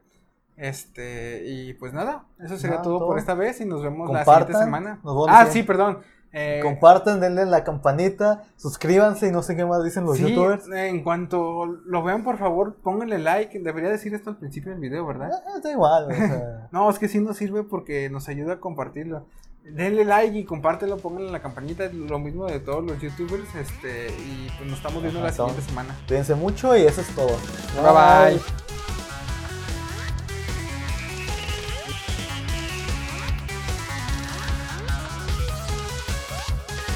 B: Este, y pues nada, eso sería
A: Nada,
B: todo,
A: todo.
B: por esta vez y nos vemos la siguiente semana. Ah, sí, perdón. Eh,
A: Compartan, denle la campanita, suscríbanse y no sé qué más dicen los
B: sí,
A: youtubers.
B: en cuanto lo vean, por favor, pónganle like. Debería decir esto al principio del video, ¿verdad?
A: Ah, da igual, o sea, <laughs>
B: No, es que sí nos sirve porque nos ayuda a compartirlo. Denle like y compártelo, pónganle la campanita, lo mismo de todos los youtubers, este, y pues nos estamos viendo
A: Ajá,
B: la siguiente semana.
A: cuídense mucho y eso es todo.
B: Bye bye.